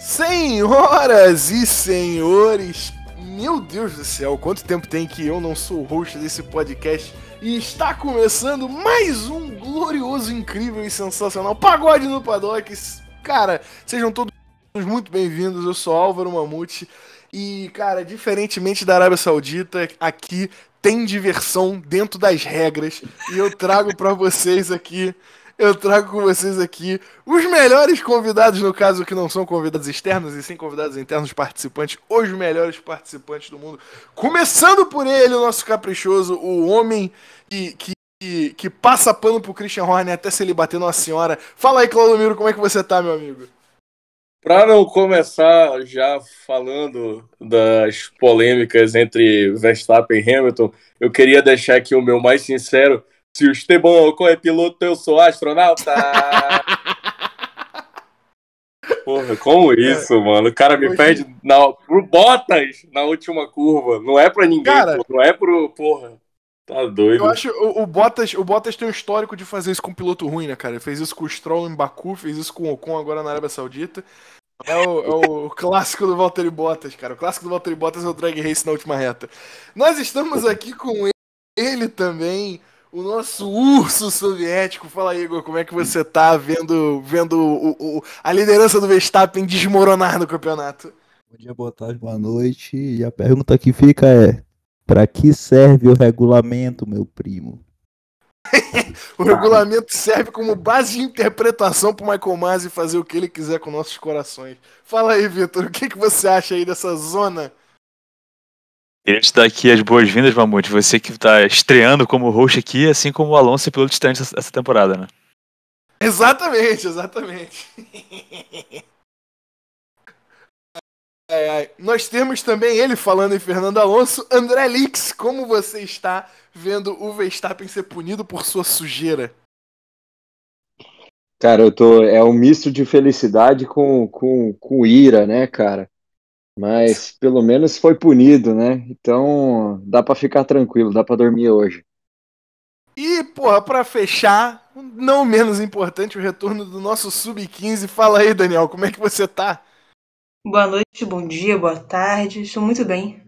Senhoras e senhores, meu Deus do céu, quanto tempo tem que eu não sou host desse podcast e está começando mais um glorioso, incrível e sensacional Pagode no Paddock. Cara, sejam todos muito bem-vindos, eu sou Álvaro Mamute e, cara, diferentemente da Arábia Saudita, aqui tem diversão dentro das regras e eu trago para vocês aqui eu trago com vocês aqui os melhores convidados, no caso que não são convidados externos e sim convidados internos participantes, os melhores participantes do mundo. Começando por ele, o nosso caprichoso, o homem que, que, que passa pano pro Christian Horner até se ele bater numa senhora. Fala aí, Claudomiro, como é que você tá, meu amigo? Para não começar já falando das polêmicas entre Verstappen e Hamilton, eu queria deixar aqui o meu mais sincero se o Esteban Ocon é piloto, eu sou astronauta. Porra, como isso, é. mano? O cara me Hoje... perde na, pro Bottas na última curva. Não é pra ninguém, cara, porra. não é pro. Porra. Tá doido. Eu acho o, o, Bottas, o Bottas tem um histórico de fazer isso com um piloto ruim, né, cara? Ele fez isso com o Stroll em Baku, fez isso com o Ocon agora na Arábia Saudita. É o, é o clássico do Valtteri Bottas, cara. O clássico do Valtteri Bottas é o drag race na última reta. Nós estamos aqui com ele também, o nosso urso soviético. Fala, Igor, como é que você tá vendo, vendo o, o, a liderança do Verstappen desmoronar no campeonato? Bom dia, boa tarde, boa noite. E a pergunta que fica é: para que serve o regulamento, meu primo? o regulamento serve como base de interpretação pro Michael Masi fazer o que ele quiser com nossos corações. Fala aí, Vitor, o que, que você acha aí dessa zona Queria te dar aqui as boas-vindas, Mamute. Você que está estreando como host aqui, assim como o Alonso é piloto distante essa temporada, né? Exatamente, exatamente. Nós temos também ele falando em Fernando Alonso. André Lix, como você está vendo o Verstappen ser punido por sua sujeira? Cara, eu tô. É um misto de felicidade com, com, com ira, né, cara? Mas pelo menos foi punido, né? Então dá para ficar tranquilo, dá para dormir hoje. E, porra, pra fechar, não menos importante, o retorno do nosso Sub-15. Fala aí, Daniel, como é que você tá? Boa noite, bom dia, boa tarde. Estou muito bem.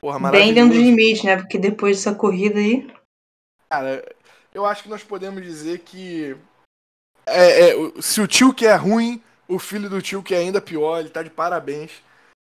Porra, bem dentro dos limites, né? Porque depois dessa corrida aí. Cara, eu acho que nós podemos dizer que. É, é, se o tio que é ruim, o filho do tio, que é ainda pior, ele tá de parabéns.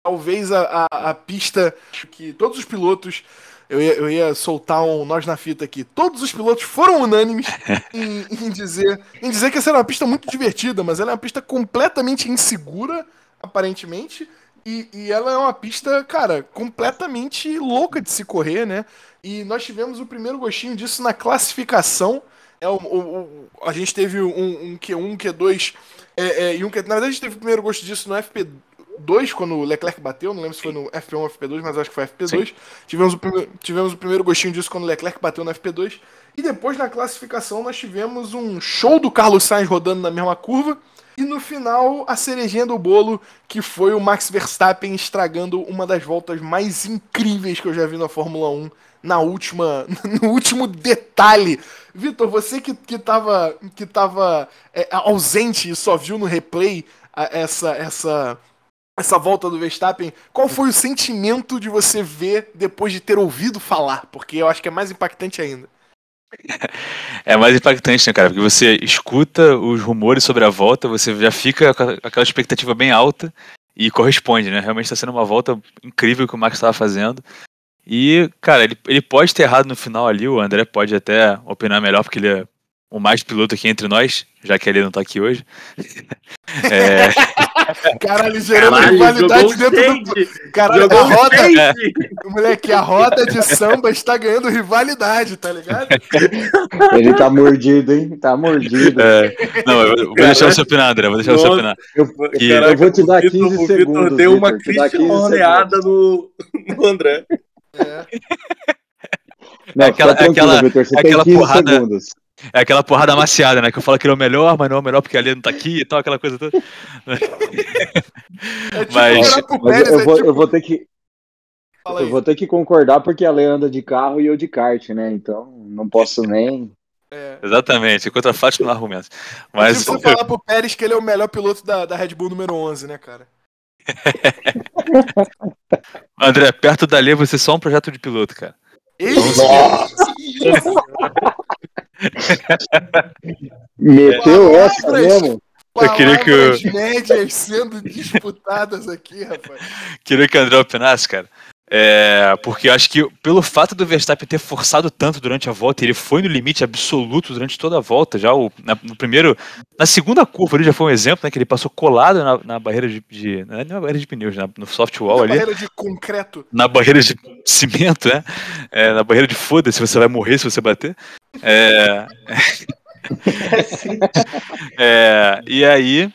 Talvez a, a, a pista que todos os pilotos. Eu ia, eu ia soltar um nós na fita aqui. Todos os pilotos foram unânimes em, em, dizer, em dizer que essa era uma pista muito divertida, mas ela é uma pista completamente insegura, aparentemente. E, e, ela é uma pista, cara, completamente louca de se correr, né? E nós tivemos o primeiro gostinho disso na classificação. É, o, o, a gente teve um, um Q1, um Q2 é, é, e um, na verdade a gente teve o primeiro gosto disso no FP2, quando o Leclerc bateu, não lembro se foi no FP1 ou FP2, mas acho que foi FP2. Tivemos o, primeiro, tivemos o primeiro gostinho disso quando o Leclerc bateu no FP2. E depois na classificação nós tivemos um show do Carlos Sainz rodando na mesma curva. E no final, a cerejinha do bolo, que foi o Max Verstappen estragando uma das voltas mais incríveis que eu já vi na Fórmula 1 na última, no último detalhe. Vitor, você que, que tava, que tava é, ausente e só viu no replay a, essa, essa, essa volta do Verstappen, qual foi o sentimento de você ver depois de ter ouvido falar? Porque eu acho que é mais impactante ainda. É mais impactante, né, cara? Porque você escuta os rumores sobre a volta, você já fica com aquela expectativa bem alta e corresponde, né? Realmente está sendo uma volta incrível que o Max estava fazendo. E, cara, ele, ele pode ter errado no final ali, o André pode até opinar melhor, porque ele é o mais piloto aqui entre nós, já que ele não tá aqui hoje. é... Caralho, gerando Caralho, rivalidade dentro do. Caralho, a roda. Moleque, a roda de samba está ganhando rivalidade, tá ligado? Ele tá mordido, hein? Tá mordido. É... Não, eu vou Caraca. deixar você opinar, André. Vou deixar você opinar. Eu, que... eu vou te dar 15 Vitor, segundos. O Vitor deu uma cristianeada no, no André. É. Não, aquela, aquela, aquela porrada. Segundos. É aquela porrada amaciada, né? Que eu falo que ele é o melhor, mas não é o melhor porque ali não tá aqui e tal, aquela coisa toda. É tipo mas, mas eu, vou, é tipo... eu vou ter que. Eu vou ter que concordar porque a Lê anda de carro e eu de kart, né? Então não posso nem. É. Exatamente, contra fatos não argumentos. Mas se você falar pro Pérez que ele é o melhor piloto da, da Red Bull número 11, né, cara? André, perto dali você é só um projeto de piloto, cara. Isso! Meteu essa mesmo? Eu queria que eu... médias sendo disputadas aqui, rapaz. Queria que o André opinasse, cara. É, porque acho que pelo fato do Verstappen ter forçado tanto durante a volta, ele foi no limite absoluto durante toda a volta. Já o, na, no primeiro, na segunda curva ali já foi um exemplo, né? Que ele passou colado na, na barreira de, de, não é na barreira de pneus, na, no soft wall na ali. Na barreira de concreto. Na barreira de cimento, né? É, na barreira de foda-se, você vai morrer se você bater. É, é, e aí,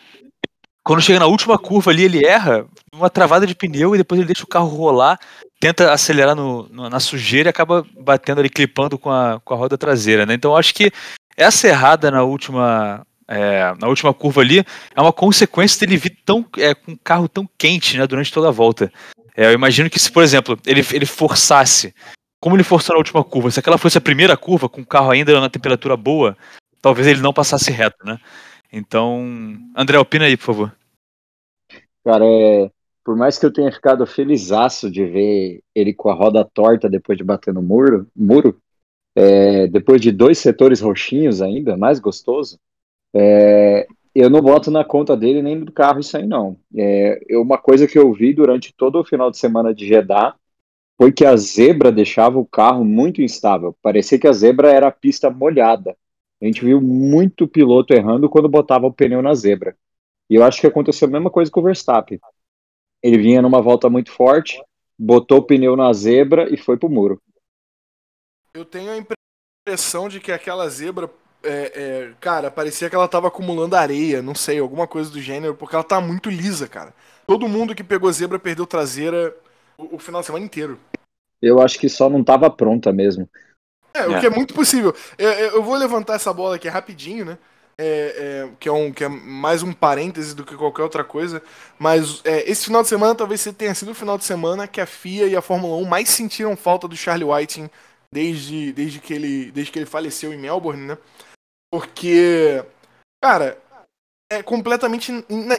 quando chega na última curva ali, ele erra uma travada de pneu e depois ele deixa o carro rolar, tenta acelerar no, no, na sujeira e acaba batendo ali, clipando com a, com a roda traseira, né? Então acho que essa errada na última. É, na última curva ali é uma consequência dele vir tão, é, com um carro tão quente né, durante toda a volta. É, eu imagino que se, por exemplo, ele, ele forçasse, como ele forçou na última curva, se aquela fosse a primeira curva, com o carro ainda na temperatura boa, talvez ele não passasse reto, né? Então, André, opina aí, por favor. Cara, é, por mais que eu tenha ficado felizaço de ver ele com a roda torta depois de bater no muro, muro é, depois de dois setores roxinhos ainda, mais gostoso, é, eu não boto na conta dele nem do carro isso aí não. É, uma coisa que eu vi durante todo o final de semana de Jeddah foi que a zebra deixava o carro muito instável. Parecia que a zebra era a pista molhada. A gente viu muito piloto errando quando botava o pneu na zebra. E eu acho que aconteceu a mesma coisa com o Verstappen. Ele vinha numa volta muito forte, botou o pneu na zebra e foi pro muro. Eu tenho a impressão de que aquela zebra, é, é, cara, parecia que ela tava acumulando areia, não sei, alguma coisa do gênero, porque ela tá muito lisa, cara. Todo mundo que pegou zebra perdeu traseira o, o final de semana inteiro. Eu acho que só não tava pronta mesmo. É, o que é muito possível. Eu, eu, vou levantar essa bola aqui rapidinho, né? É, é, que, é um, que é mais um parêntese do que qualquer outra coisa. Mas é, esse final de semana talvez tenha sido o final de semana que a FIA e a Fórmula 1 mais sentiram falta do Charlie Whiting desde, desde, que, ele, desde que ele faleceu em Melbourne, né? Porque, cara, é completamente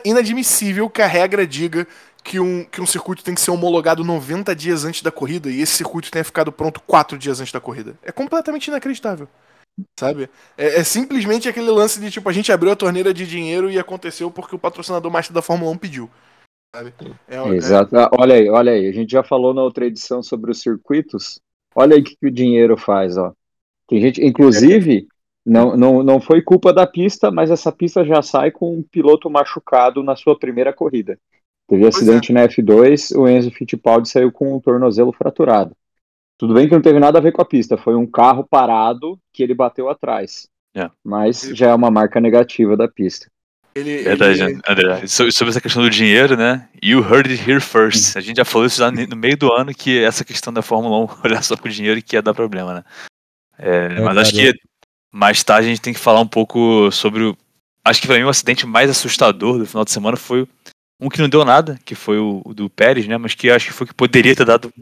inadmissível que a regra diga que um, que um circuito tem que ser homologado 90 dias antes da corrida e esse circuito tenha ficado pronto 4 dias antes da corrida. É completamente inacreditável. Sabe? É, é, simplesmente aquele lance de tipo, a gente abriu a torneira de dinheiro e aconteceu porque o patrocinador master da Fórmula 1 pediu. Sabe? É, é, Exato. É... Olha aí, olha aí. A gente já falou na outra edição sobre os circuitos. Olha aí o que, que o dinheiro faz, ó. Tem gente, inclusive, não, não, não foi culpa da pista, mas essa pista já sai com um piloto machucado na sua primeira corrida. Teve pois acidente é. na F2, o Enzo Fittipaldi saiu com o tornozelo fraturado. Tudo bem que não teve nada a ver com a pista, foi um carro parado que ele bateu atrás. É. Mas já é uma marca negativa da pista. Ele, Verdade, ele... André. Sobre essa questão do dinheiro, né? You heard it here first. A gente já falou isso no meio do ano que essa questão da Fórmula 1 olhar só pro dinheiro que ia dar problema, né? É, é, mas acho que mais tarde a gente tem que falar um pouco sobre o. Acho que pra mim o acidente mais assustador do final de semana foi um que não deu nada, que foi o, o do Pérez, né? Mas que acho que foi que poderia ter dado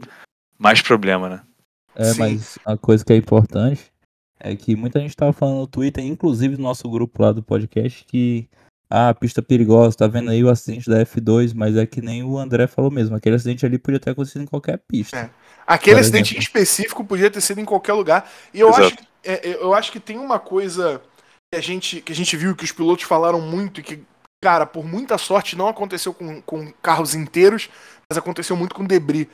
mais problema, né? É, Sim. mas a coisa que é importante é que muita gente tava falando no Twitter, inclusive no nosso grupo lá do podcast, que ah, pista perigosa, tá vendo aí o acidente da F2, mas é que nem o André falou mesmo, aquele acidente ali podia ter acontecido em qualquer pista. É. Aquele acidente exemplo. específico podia ter sido em qualquer lugar. E eu acho, é, eu acho que tem uma coisa que a gente, que a gente viu que os pilotos falaram muito e que cara, por muita sorte não aconteceu com, com carros inteiros, mas aconteceu muito com debris.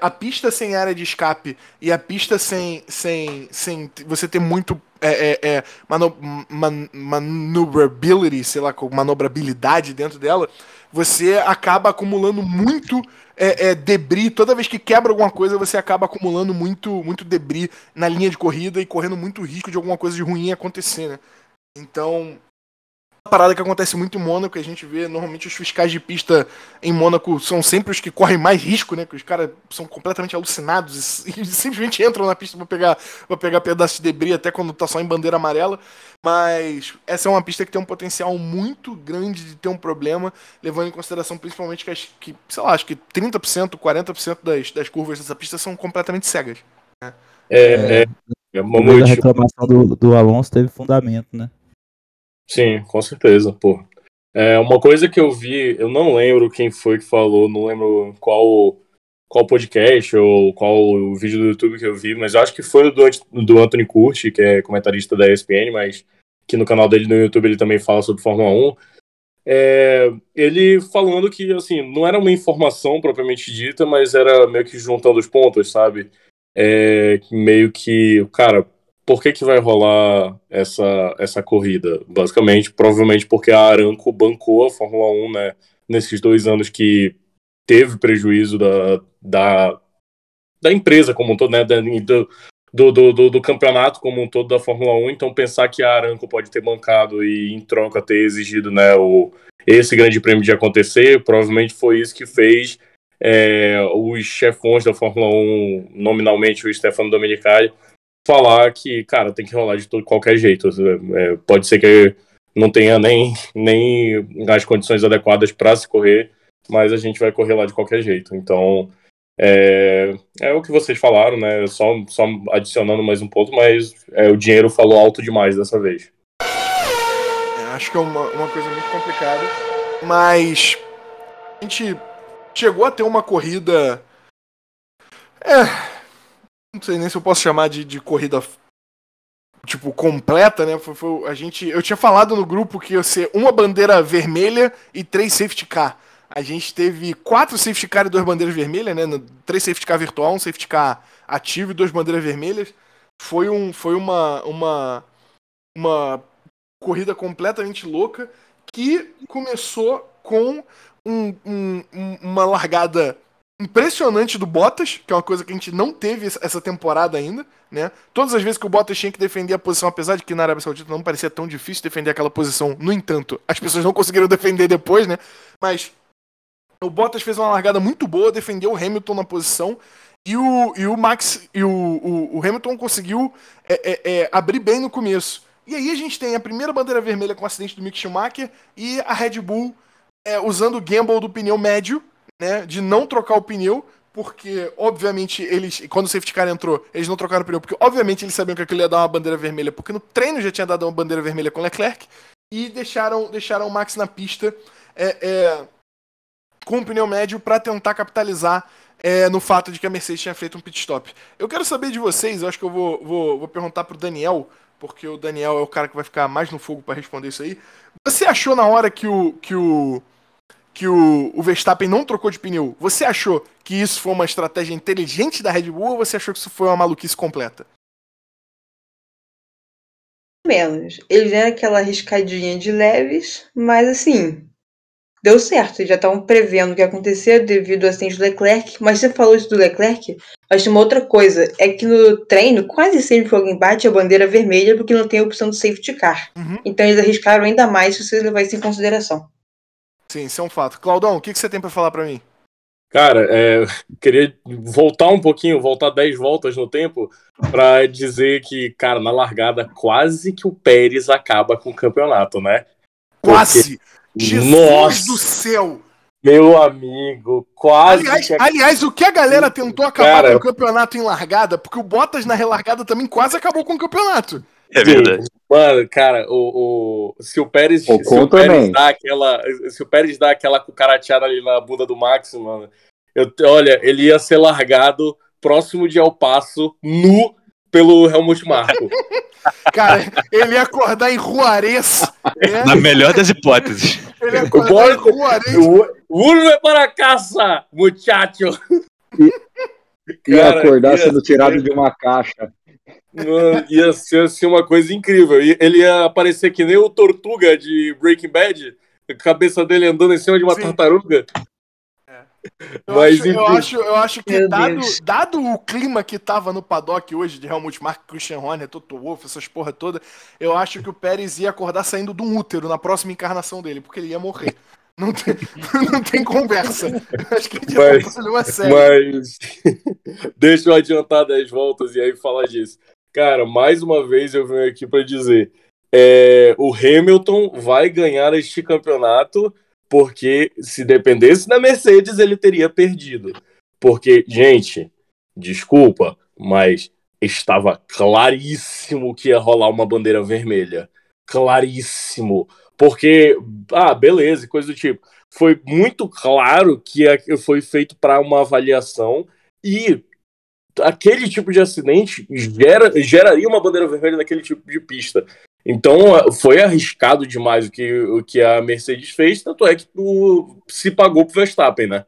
A pista sem área de escape e a pista sem, sem, sem você ter muito é, é, é, mano, man, manobrability, sei lá, manobrabilidade dentro dela, você acaba acumulando muito é, é, debris. Toda vez que quebra alguma coisa, você acaba acumulando muito, muito debris na linha de corrida e correndo muito risco de alguma coisa de ruim acontecer, né? Então, parada que acontece muito em Mônaco, a gente vê normalmente os fiscais de pista em Mônaco são sempre os que correm mais risco, né? Que os caras são completamente alucinados e, e simplesmente entram na pista para pegar para pegar pedaços de debris até quando tá só em bandeira amarela. Mas essa é uma pista que tem um potencial muito grande de ter um problema, levando em consideração principalmente que, as, que sei lá, acho que 30%, 40% das, das curvas dessa pista são completamente cegas. Né? É, é, É, a reclamação do, do Alonso teve fundamento, né? Sim, com certeza, pô. É, uma coisa que eu vi, eu não lembro quem foi que falou, não lembro qual qual podcast ou qual vídeo do YouTube que eu vi, mas eu acho que foi do, do Anthony Curti, que é comentarista da ESPN, mas que no canal dele no YouTube ele também fala sobre Fórmula 1. É, ele falando que, assim, não era uma informação propriamente dita, mas era meio que juntando os pontos, sabe? É, meio que, cara, por que que vai rolar essa, essa corrida? Basicamente, provavelmente porque a Aranco bancou a Fórmula 1, né, nesses dois anos que teve prejuízo da, da, da empresa como um todo, né? Do, do, do, do, campeonato como um todo da Fórmula 1, então pensar que a Aranco pode ter bancado e em troca ter exigido né, o, esse grande prêmio de acontecer, provavelmente foi isso que fez é, os chefões da Fórmula 1, nominalmente o Stefano Domenicali, falar que, cara, tem que rolar de todo, qualquer jeito. É, pode ser que não tenha nem, nem as condições adequadas para se correr, mas a gente vai correr lá de qualquer jeito. Então, é, é o que vocês falaram, né? Só, só adicionando mais um ponto, mas é, o dinheiro falou alto demais dessa vez. É, acho que é uma, uma coisa muito complicada, mas a gente chegou a ter uma corrida. É. Não sei nem se eu posso chamar de, de corrida tipo, completa, né? Foi, foi, a gente, eu tinha falado no grupo que ia ser uma bandeira vermelha e três safety car. A gente teve quatro safety car e duas bandeiras vermelhas, né? Três safety car virtual, um safety car ativo e duas bandeiras vermelhas. Foi, um, foi uma, uma, uma corrida completamente louca que começou com um, um, uma largada impressionante do Bottas, que é uma coisa que a gente não teve essa temporada ainda, né? Todas as vezes que o Bottas tinha que defender a posição, apesar de que na Arábia Saudita não parecia tão difícil defender aquela posição, no entanto, as pessoas não conseguiram defender depois, né? Mas o Bottas fez uma largada muito boa, defendeu o Hamilton na posição. E o, e o Max e o, o, o Hamilton conseguiu é, é, é, abrir bem no começo. E aí a gente tem a primeira bandeira vermelha com o acidente do Mick Schumacher e a Red Bull é, usando o gamble do pneu médio, né, de não trocar o pneu, porque obviamente eles, quando o safety car entrou, eles não trocaram o pneu, porque obviamente eles sabiam que aquilo ia dar uma bandeira vermelha, porque no treino já tinha dado uma bandeira vermelha com Leclerc, e deixaram, deixaram o Max na pista. É, é, com o pneu médio para tentar capitalizar é, no fato de que a Mercedes tinha feito um pit stop. Eu quero saber de vocês, eu acho que eu vou, vou, vou perguntar pro Daniel, porque o Daniel é o cara que vai ficar mais no fogo para responder isso aí. Você achou na hora que o que o que o, o Verstappen não trocou de pneu, você achou que isso foi uma estratégia inteligente da Red Bull ou você achou que isso foi uma maluquice completa? Menos. Ele deram aquela arriscadinha de leves, mas assim, deu certo, eles já estavam prevendo o que ia acontecer devido ao acidente do Leclerc, mas você falou isso do Leclerc, mas tem uma outra coisa, é que no treino, quase sempre que alguém bate a bandeira vermelha porque não tem a opção do safety car. Uhum. Então eles arriscaram ainda mais se você levar isso em consideração. Sim, isso é um fato. Claudão, o que, que você tem para falar para mim? Cara, é, queria voltar um pouquinho, voltar 10 voltas no tempo, para dizer que, cara, na largada, quase que o Pérez acaba com o campeonato, né? Quase! Porque Jesus Nossa. do céu! Meu amigo, quase. Aliás, que... aliás, o que a galera tentou acabar Cara... com o campeonato em largada, porque o Bottas na relargada também quase acabou com o campeonato. É verdade. Mano, cara, o, o, se o Pérez, o se o Pérez dá aquela, se o Pérez dá aquela cucarateada ali na bunda do Max, mano, eu, olha, ele ia ser largado próximo de El Paso, nu, pelo Helmut Marko. Cara, ele ia acordar em Juarez. Né? Na melhor das hipóteses. Ele ia acordar em Juarez. É para caça, muchacho. Ia acordar ia sendo tirado de uma caixa. Mano, ia ser assim, uma coisa incrível. Ele ia aparecer que nem o Tortuga de Breaking Bad, a cabeça dele andando em cima de uma Sim. tartaruga. Eu, Mas, acho, eu, acho, eu acho que, dado, dado o clima que tava no paddock hoje, de Helmut Marko, Christian Horner, Toto Wolff, essas porra toda, eu acho que o Pérez ia acordar saindo de um útero na próxima encarnação dele, porque ele ia morrer. Não tem, não tem conversa. Acho que ele mas. Mas deixa eu adiantar 10 voltas e aí falar disso. Cara, mais uma vez eu venho aqui para dizer: é, o Hamilton vai ganhar este campeonato porque se dependesse da Mercedes, ele teria perdido. Porque, gente, desculpa, mas estava claríssimo que ia rolar uma bandeira vermelha. Claríssimo. Porque, ah, beleza, coisa do tipo. Foi muito claro que foi feito para uma avaliação e aquele tipo de acidente gera, geraria uma bandeira vermelha naquele tipo de pista. Então foi arriscado demais o que, o que a Mercedes fez, tanto é que o, se pagou pro Verstappen, né?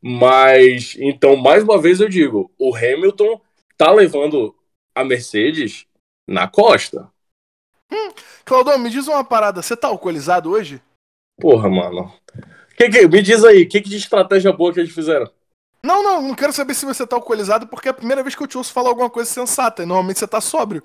Mas, então, mais uma vez eu digo, o Hamilton tá levando a Mercedes na costa. Hum, Claudão, me diz uma parada, você tá alcoolizado hoje? Porra, mano. Que que, me diz aí, o que, que de estratégia boa que eles fizeram? Não, não, não quero saber se você tá alcoolizado, porque é a primeira vez que eu te ouço falar alguma coisa sensata. E normalmente você tá sóbrio.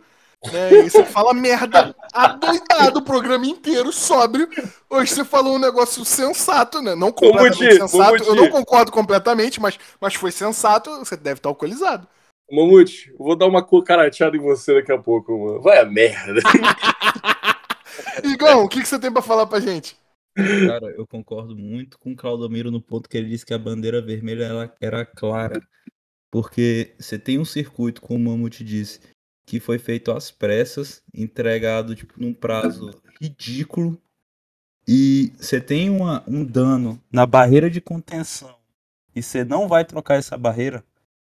Né? E você fala merda adoidado o programa inteiro, sóbrio. Hoje você falou um negócio sensato, né? Não completamente Mamute, sensato. Mamute. Eu não concordo completamente, mas, mas foi sensato. Você deve estar alcoolizado. Mamute, eu vou dar uma cucarateada em você daqui a pouco, mano. Vai a merda. Igão, o que, que você tem pra falar pra gente? Cara, eu concordo muito com o Claudomiro no ponto que ele disse que a bandeira vermelha ela era clara. Porque você tem um circuito, como o Mamute disse, que foi feito às pressas, entregado tipo, num prazo ridículo. E você tem uma, um dano na barreira de contenção. E você não vai trocar essa barreira,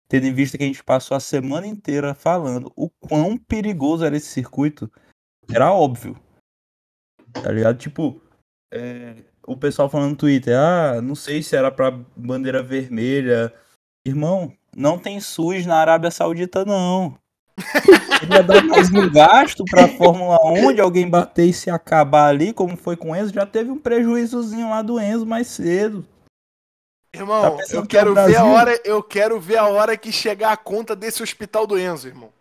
tendo em vista que a gente passou a semana inteira falando o quão perigoso era esse circuito, era óbvio. Tá ligado? Tipo, é, o pessoal falando no Twitter, ah, não sei se era pra bandeira vermelha. Irmão, não tem SUS na Arábia Saudita, não. Ia dar mais um gasto pra Fórmula 1 de alguém bater e se acabar ali, como foi com o Enzo. Já teve um prejuízozinho lá do Enzo mais cedo. Tá Irmão, pensando eu é quero ver a hora, eu quero ver a hora que chegar a conta desse hospital do Enzo, irmão.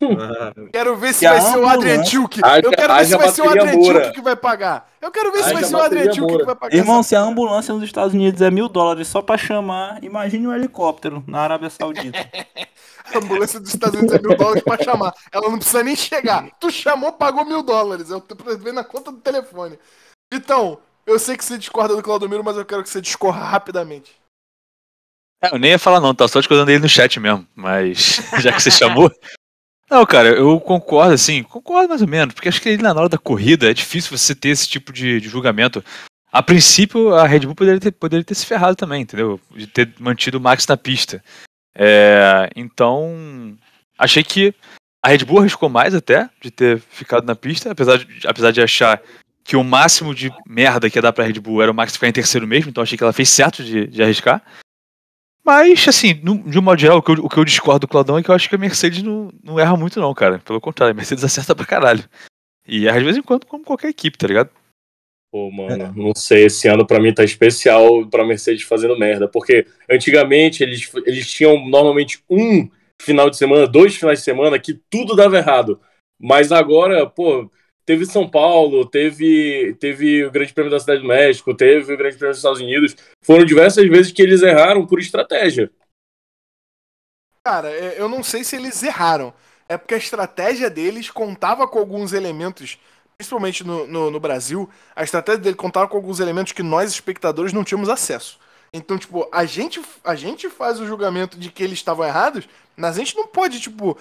Quero ver se E a vai ser o Adrian ambulância? Tilke. Eu quero ver se vai ser o Adrian. Tilke que vai pagar. Eu quero ver se vai ser o Adrian Tilke que vai pagar. Irmão, se a ambulância nos Estados Unidos é mil dólares só pra chamar, imagine um helicóptero na Arábia Saudita. A ambulância dos Estados Unidos é mil dólares pra chamar. Ela não precisa nem chegar. Tu chamou, pagou mil dólares. Eu tô vendo na conta do telefone. Então, eu sei que você discorda do Claudomiro, mas eu quero que você discorra rapidamente. É, eu nem ia falar não, tá só discordando dele no chat mesmo, mas já que você chamou. Não, cara, eu concordo, assim, concordo mais ou menos, porque acho que ali na hora da corrida é difícil você ter esse tipo de, de julgamento. A princípio, a Red Bull poderia ter, poderia ter se ferrado também, entendeu? De ter mantido o Max na pista. É, então, achei que a Red Bull arriscou mais até de ter ficado na pista, apesar de, apesar de achar que o máximo de merda que ia dar pra Red Bull era o Max ficar em terceiro mesmo, então achei que ela fez certo de, de arriscar. Mas, assim, no- de um modo geral, o que, eu, o que eu discordo do Claudão é que eu acho que a Mercedes não, não erra muito, não, cara. Pelo contrário, a Mercedes acerta pra caralho. E erra de vez em quando, como qualquer equipe, tá ligado? Pô, mano, não sei, esse ano pra mim tá especial pra Mercedes fazendo merda, porque antigamente eles, eles tinham normalmente um final de semana, dois finais de semana que tudo dava errado. Mas agora, pô, teve São Paulo, teve, teve o Grande Prêmio da Cidade do México, teve o Grande Prêmio dos Estados Unidos. Foram diversas vezes que eles erraram por estratégia. Cara, é, eu não sei se eles erraram. É porque a estratégia deles contava com alguns elementos, principalmente no, no, no Brasil, a estratégia dele contava com alguns elementos que nós, espectadores, não tínhamos acesso. Então, tipo, a gente, a gente faz o julgamento de que eles estavam errados, mas a gente não pode, tipo,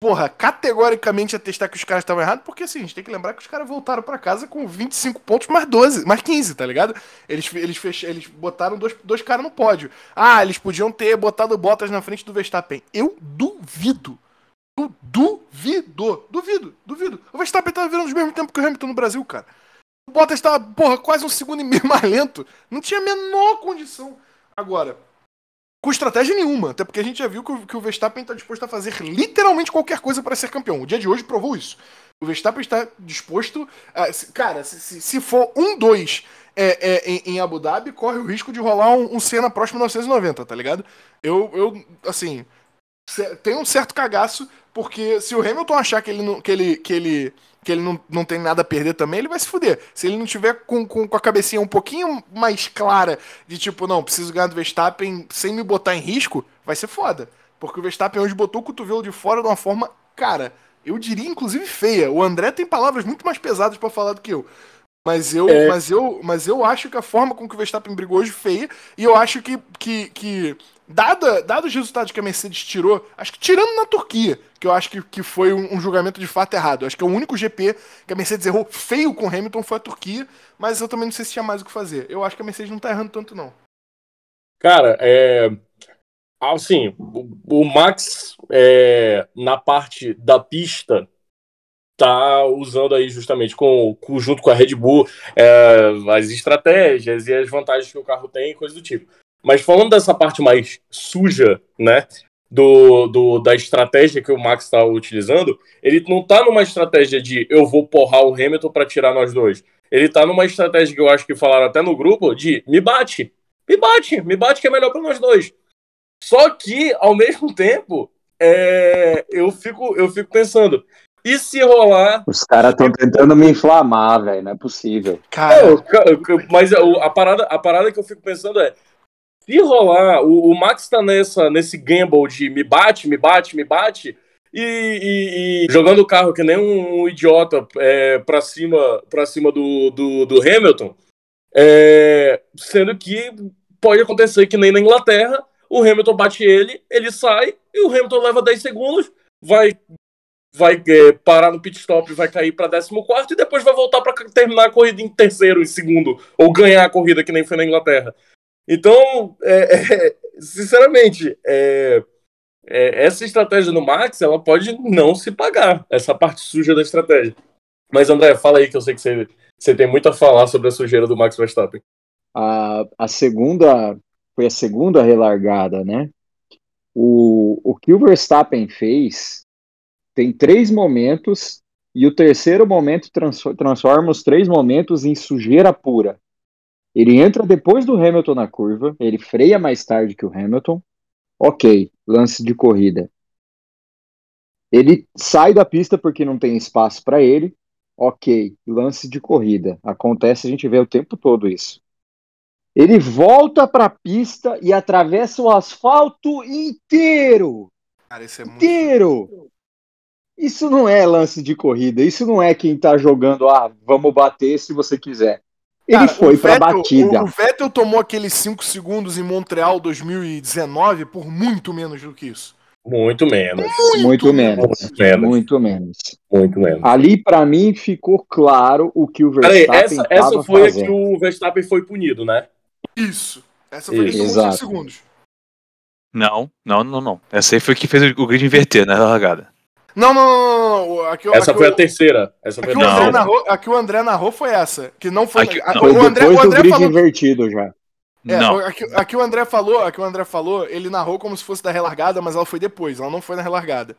porra, categoricamente atestar que os caras estavam errados, porque assim, a gente tem que lembrar que os caras voltaram pra casa com 25 pontos mais 12, mais 15, tá ligado? Eles, eles, fech... eles botaram dois, dois caras no pódio. Ah, eles podiam ter botado Bottas na frente do Verstappen. Eu duvido. Eu duvido. Duvido, duvido. O Verstappen tava virando ao mesmo tempo que o Hamilton no Brasil, cara. O Bottas tava, porra, quase um segundo e meio mais lento. Não tinha a menor condição. Agora, com estratégia nenhuma. Até porque a gente já viu que o, que o Verstappen está disposto a fazer literalmente qualquer coisa para ser campeão. O dia de hoje provou isso. O Verstappen está disposto. A, se- cara, se, se, se for um 2 é, é, em, em Abu Dhabi, corre o risco de rolar um, um Senna próximo 990, tá ligado? Eu, eu assim. Tem um certo cagaço, porque se o Hamilton achar que ele não, que ele, que ele, que ele não, não tem nada a perder também, ele vai se fuder. Se ele não tiver com, com, com a cabecinha um pouquinho mais clara de tipo, não, preciso ganhar do Verstappen sem me botar em risco, vai ser foda. Porque o Verstappen hoje botou o cotovelo de fora de uma forma, cara, eu diria inclusive feia. O André tem palavras muito mais pesadas pra falar do que eu. Mas eu, É. mas eu, mas eu acho que a forma com que o Verstappen brigou hoje feia, e eu acho que, que, que dada, dado os resultados que a Mercedes tirou, acho que tirando na Turquia, que eu acho que, que foi um, um julgamento de fato errado. Acho que é o único GP que a Mercedes errou feio com Hamilton foi a Turquia, mas eu também não sei se tinha mais o que fazer. Eu acho que a Mercedes não tá errando tanto, não. Cara, é. Assim, o, o Max, é, na parte da pista, tá usando aí justamente com, junto com a Red Bull é, as estratégias e as vantagens que o carro tem, coisa do tipo. Mas falando dessa parte mais suja, né, do, do da estratégia que o Max está utilizando, ele não tá numa estratégia de eu vou porrar o Hamilton para tirar nós dois. Ele tá numa estratégia que eu acho que falaram até no grupo de me bate, me bate, me bate que é melhor para nós dois. Só que ao mesmo tempo, é, eu fico eu fico pensando, e se rolar. Os caras estão tentando me inflamar, velho. Não é possível. Cara, eu, mas a parada, a parada que eu fico pensando é. Se rolar, o, o Max tá nessa, nesse gamble de me bate, me bate, me bate, e, e, e jogando o carro que nem um, um idiota é, pra cima, pra cima do, do, do Hamilton, é, sendo que pode acontecer que nem na Inglaterra, o Hamilton bate ele, ele sai, e o Hamilton leva 10 segundos, vai vai é, parar no pit stop, vai cair para 14 e depois vai voltar para terminar a corrida em terceiro, em segundo, ou ganhar a corrida que nem foi na Inglaterra. Então, é, é, sinceramente, é, é, essa estratégia no Max ela pode não se pagar, essa parte suja da estratégia. Mas, André, fala aí que eu sei que você, você tem muito a falar sobre a sujeira do Max Verstappen. A, a segunda foi a segunda relargada, né? O, o que o Verstappen fez tem três momentos e o terceiro momento transforma os três momentos em sujeira pura. Ele entra depois do Hamilton na curva, ele freia mais tarde que o Hamilton. Ok, lance de corrida. Ele sai da pista porque não tem espaço para ele. Ok, lance de corrida. Acontece, a gente vê o tempo todo isso. Ele volta para a pista e atravessa o asfalto inteiro. Cara, isso é muito... inteiro. Isso não é lance de corrida, isso não é quem tá jogando, ah, vamos bater se você quiser. Ele Cara, foi pra Vettel, batida. O, o Vettel tomou aqueles 5 segundos em Montreal 2019 por muito menos do que isso. Muito menos. Muito, muito menos. Muito menos. Muito menos. Muito menos. Ali, para mim, ficou claro o que o Verstappen Peraí, essa, essa foi fazendo. a que o Verstappen foi punido, né? Isso. Essa foi Isso. a que 5 segundos. Não, não, não, não. Essa aí foi que fez o grid inverter na largada. Não, não, não, não. Aqui, essa aqui, foi a terceira. Essa foi a, André narrou, a que o André narrou foi essa. Que não foi. Aqui, não. O André, o André falou... invertido já. É, não. Aqui, aqui o André falou, aqui o André falou, ele narrou como se fosse da relargada, mas ela foi depois, ela não foi na relargada.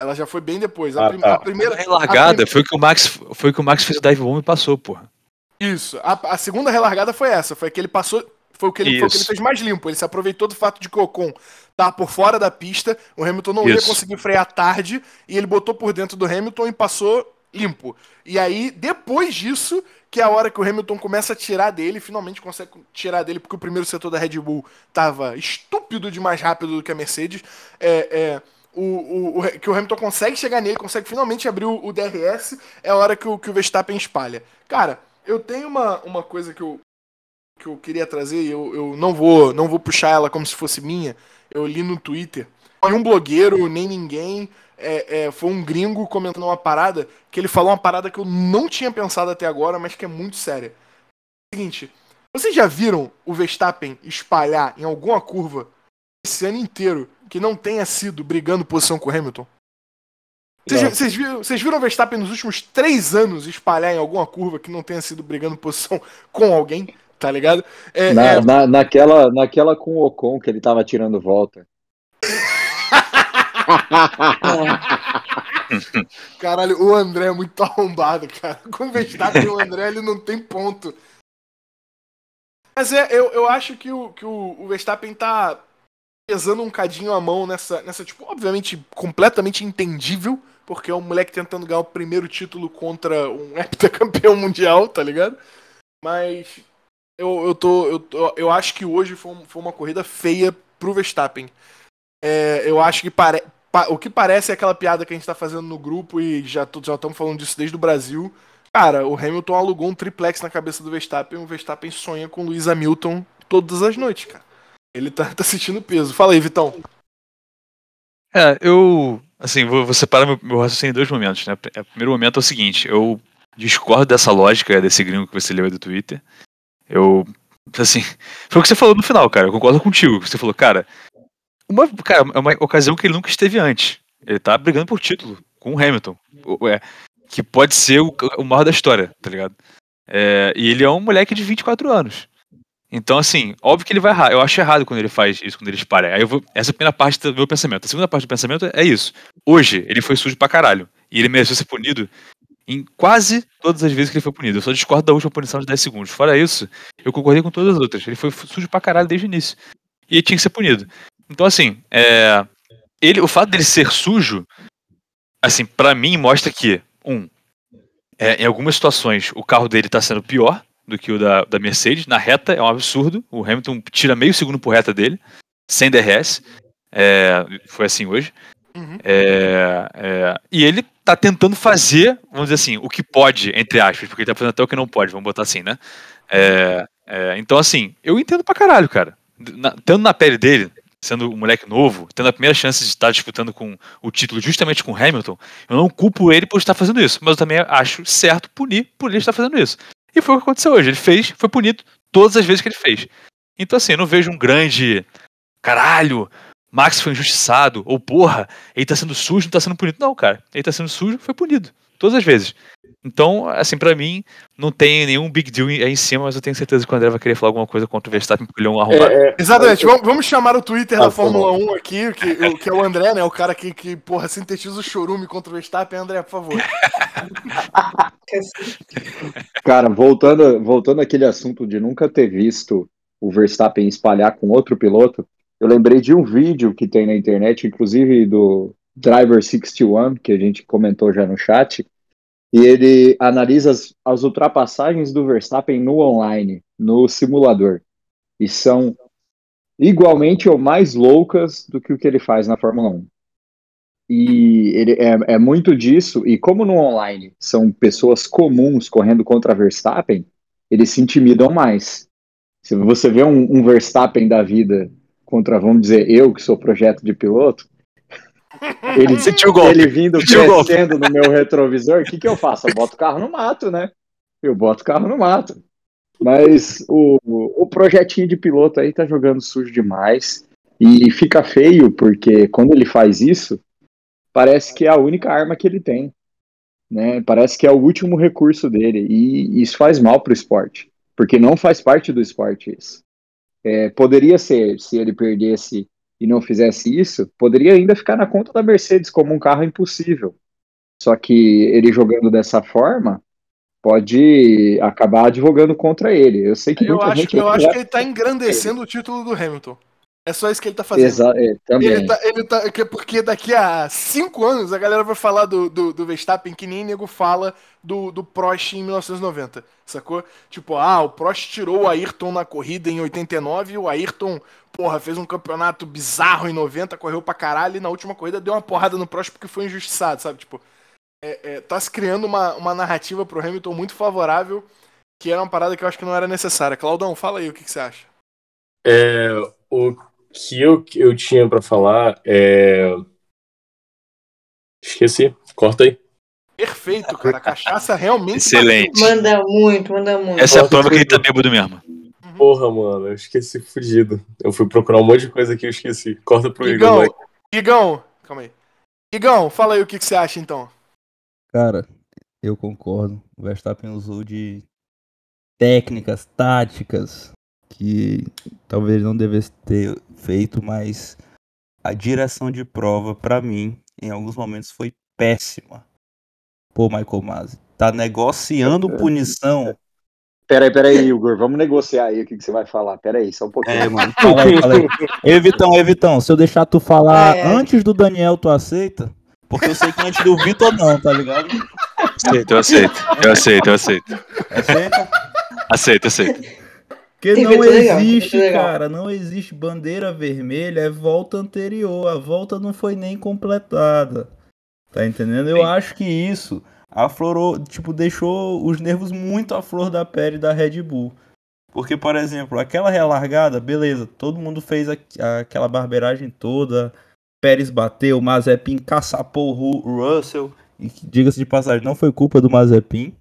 Ela já foi bem depois. A, ah, prim tá. a primeira a relargada a foi o que o Max foi que o Max fez o dive bomb e passou, porra. Isso. A, a segunda relargada foi essa, foi que ele passou foi o, que ele, foi o que ele fez mais limpo. Ele se aproveitou do fato de que o Ocon tá por fora da pista, o Hamilton não Isso. ia conseguir frear tarde, e ele botou por dentro do Hamilton e passou limpo. E aí, depois disso, que é a hora que o Hamilton começa a tirar dele, finalmente consegue tirar dele, porque o primeiro setor da Red Bull tava estúpido de mais rápido do que a Mercedes. É, é, o, o, que o Hamilton consegue chegar nele, consegue finalmente abrir o, o DRS, é a hora que o, que o Verstappen espalha. Cara, eu tenho uma, uma coisa que eu, que eu queria trazer, eu, eu não vou não vou puxar ela como se fosse minha. Eu li no Twitter. Não é um blogueiro, nem ninguém. É, é, foi um gringo comentando uma parada que ele falou uma parada que eu não tinha pensado até agora, mas que é muito séria. É seguinte, vocês já viram o Verstappen espalhar em alguma curva esse ano inteiro que não tenha sido brigando posição com o Hamilton? Vocês, viram, vocês viram o Verstappen nos últimos três anos espalhar em alguma curva que não tenha sido brigando posição com alguém? Tá ligado? É, na, é... Na, naquela, naquela com o Ocon que ele tava tirando volta. Caralho, o André é muito arrombado, cara. Com o Verstappen o André ele não tem ponto. Mas é, eu, eu acho que o, que o, o Verstappen tá pesando um cadinho a mão nessa, nessa, tipo, obviamente completamente entendível, porque é um moleque tentando ganhar o primeiro título contra um heptacampeão mundial, tá ligado? Mas eu, eu, tô, eu, tô, eu acho que hoje foi, foi uma corrida feia pro Verstappen. É, eu acho que pare, pa, o que parece é aquela piada que a gente tá fazendo no grupo e já estamos falando disso desde o Brasil. Cara, o Hamilton alugou um triplex na cabeça do Verstappen. O Verstappen sonha com Luiz Hamilton todas as noites, cara. Ele tá, tá sentindo peso. Fala aí, Vitão. É, eu. Assim, vou, vou separar meu, meu raciocínio em dois momentos, né? O primeiro momento é o seguinte: eu discordo dessa lógica desse gringo que você leu do Twitter. Eu. Assim, foi o que você falou no final, cara. Eu concordo contigo. Você falou, cara. Uma, cara, é uma ocasião que ele nunca esteve antes. Ele tá brigando por título com o Hamilton. É, que pode ser o, o maior da história, tá ligado? É, e ele é um moleque de 24 anos. Então, assim, óbvio que ele vai errar. Eu acho errado quando ele faz isso, quando ele espalha. Aí eu vou. Essa é a primeira parte do meu pensamento. A segunda parte do pensamento é isso. Hoje, ele foi sujo pra caralho. E ele mereceu ser punido em quase todas as vezes que ele foi punido. Eu só discordo da última punição de 10 segundos. Fora isso, eu concordei com todas as outras. Ele foi sujo pra caralho desde o início. E ele tinha que ser punido. Então, assim, é, ele, o fato dele ser sujo, assim, para mim mostra que, um, é, em algumas situações o carro dele tá sendo pior do que o da, da Mercedes. Na reta é um absurdo. O Hamilton tira meio segundo por reta dele, sem DRS. É, foi assim hoje. Uhum. É, é, e ele tá tentando fazer, vamos dizer assim, o que pode, entre aspas, porque ele tá fazendo até o que não pode, vamos botar assim, né? É, é, então, assim, eu entendo pra caralho, cara. Na, tendo na pele dele, sendo um moleque novo, tendo a primeira chance de estar disputando com o título justamente com Hamilton, eu não culpo ele por estar fazendo isso, mas eu também acho certo punir por ele estar fazendo isso. E foi o que aconteceu hoje. Ele fez, foi punido todas as vezes que ele fez. Então, assim, eu não vejo um grande. Caralho, Max foi injustiçado. Ou, porra, ele tá sendo sujo, não tá sendo punido. Não, cara. Ele tá sendo sujo, foi punido. Todas as vezes. Então, assim, para mim, não tem nenhum big deal aí em cima, mas eu tenho certeza que o André vai querer falar alguma coisa contra o Verstappen, porque ele é um arrombado. É, é, Exatamente, vamos, vamos, chamar o Twitter ah, da Fórmula 1 aqui, que, que é o André, né? O cara que, que porra, sintetiza o chorume contra o Verstappen. André, por favor. cara, voltando, voltando àquele assunto de nunca ter visto o Verstappen espalhar com outro piloto, eu lembrei de um vídeo que tem na internet, inclusive do Driver 61, que a gente comentou já no chat, e ele analisa as, as ultrapassagens do Verstappen no online, no simulador. E são igualmente ou mais loucas do que o que ele faz na Fórmula 1. E ele é, é muito disso, e como no online são pessoas comuns correndo contra Verstappen, eles se intimidam mais. Se você vê um, um Verstappen da vida contra, vamos dizer, eu que sou projeto de piloto, ele, ele vindo crescendo no meu retrovisor, o que, que eu faço? Eu boto o carro no mato, né? Eu boto o carro no mato. Mas o, o projetinho de piloto aí tá jogando sujo demais. E fica feio, porque quando ele faz isso, parece que é a única arma que ele tem. Né? Parece que é o último recurso dele. E isso faz mal pro esporte. Porque não faz parte do esporte isso. É, poderia ser, se ele perdesse e não fizesse isso, poderia ainda ficar na conta da Mercedes como um carro impossível. Só que ele jogando dessa forma pode acabar advogando contra ele. Eu sei que eu acho, eu acho que ele está engrandecendo o título do Hamilton. É só isso que ele tá fazendo. Exa é, também. Ele tá, ele tá, porque daqui a cinco anos a galera vai falar do, do, do Verstappen que nem nego fala do, do Prost em 1990, sacou? Tipo, ah, o Prost tirou o Ayrton na corrida em 89 e o Ayrton, porra, fez um campeonato bizarro em 90, correu pra caralho e na última corrida deu uma porrada no Prost porque foi injustiçado, sabe? Tipo, é, é, tá se criando uma, uma narrativa pro Hamilton muito favorável que era uma parada que eu acho que não era necessária. Claudão, fala aí o que, que você acha. É, o que eu, eu tinha para falar é. Esqueci, corta aí. Perfeito, cara. A cachaça realmente. Excelente. Manda muito, manda muito. Essa é a prova que ele tá bêbado mesmo. Uhum. Porra, mano, eu esqueci fudido. Eu fui procurar um monte de coisa aqui e eu esqueci. Corta pro Igão. Igor. Igão, calma aí. Igão, fala aí o que, que você acha então. Cara, eu concordo. O Verstappen usou de técnicas, táticas, que talvez não devesse ter feito, mas a direção de prova, para mim, em alguns momentos foi péssima. Pô, Michael Masi, tá negociando punição. Peraí, peraí, Igor, vamos negociar aí o que, que você vai falar. Peraí, só um pouquinho. É, mano, fala aí, fala aí. Evitão, Evitão, se eu deixar tu falar é. antes do Daniel, tu aceita? Porque eu sei que antes do Vitor não, tá ligado? Aceito, eu aceito. Eu aceito, eu aceito. Aceita? Aceito, aceito. Porque não existe, legal, cara, não existe bandeira vermelha, é volta anterior. A volta não foi nem completada. Tá entendendo? Eu acho que isso aflorou, tipo, deixou os nervos muito à flor da pele da Red Bull. Porque, por exemplo, aquela relargada, beleza, todo mundo fez a- aquela barbeiragem toda. Pérez bateu, Mazepin caçapou o Ru- Russell. E diga-se de passagem, não foi culpa do Mazepin.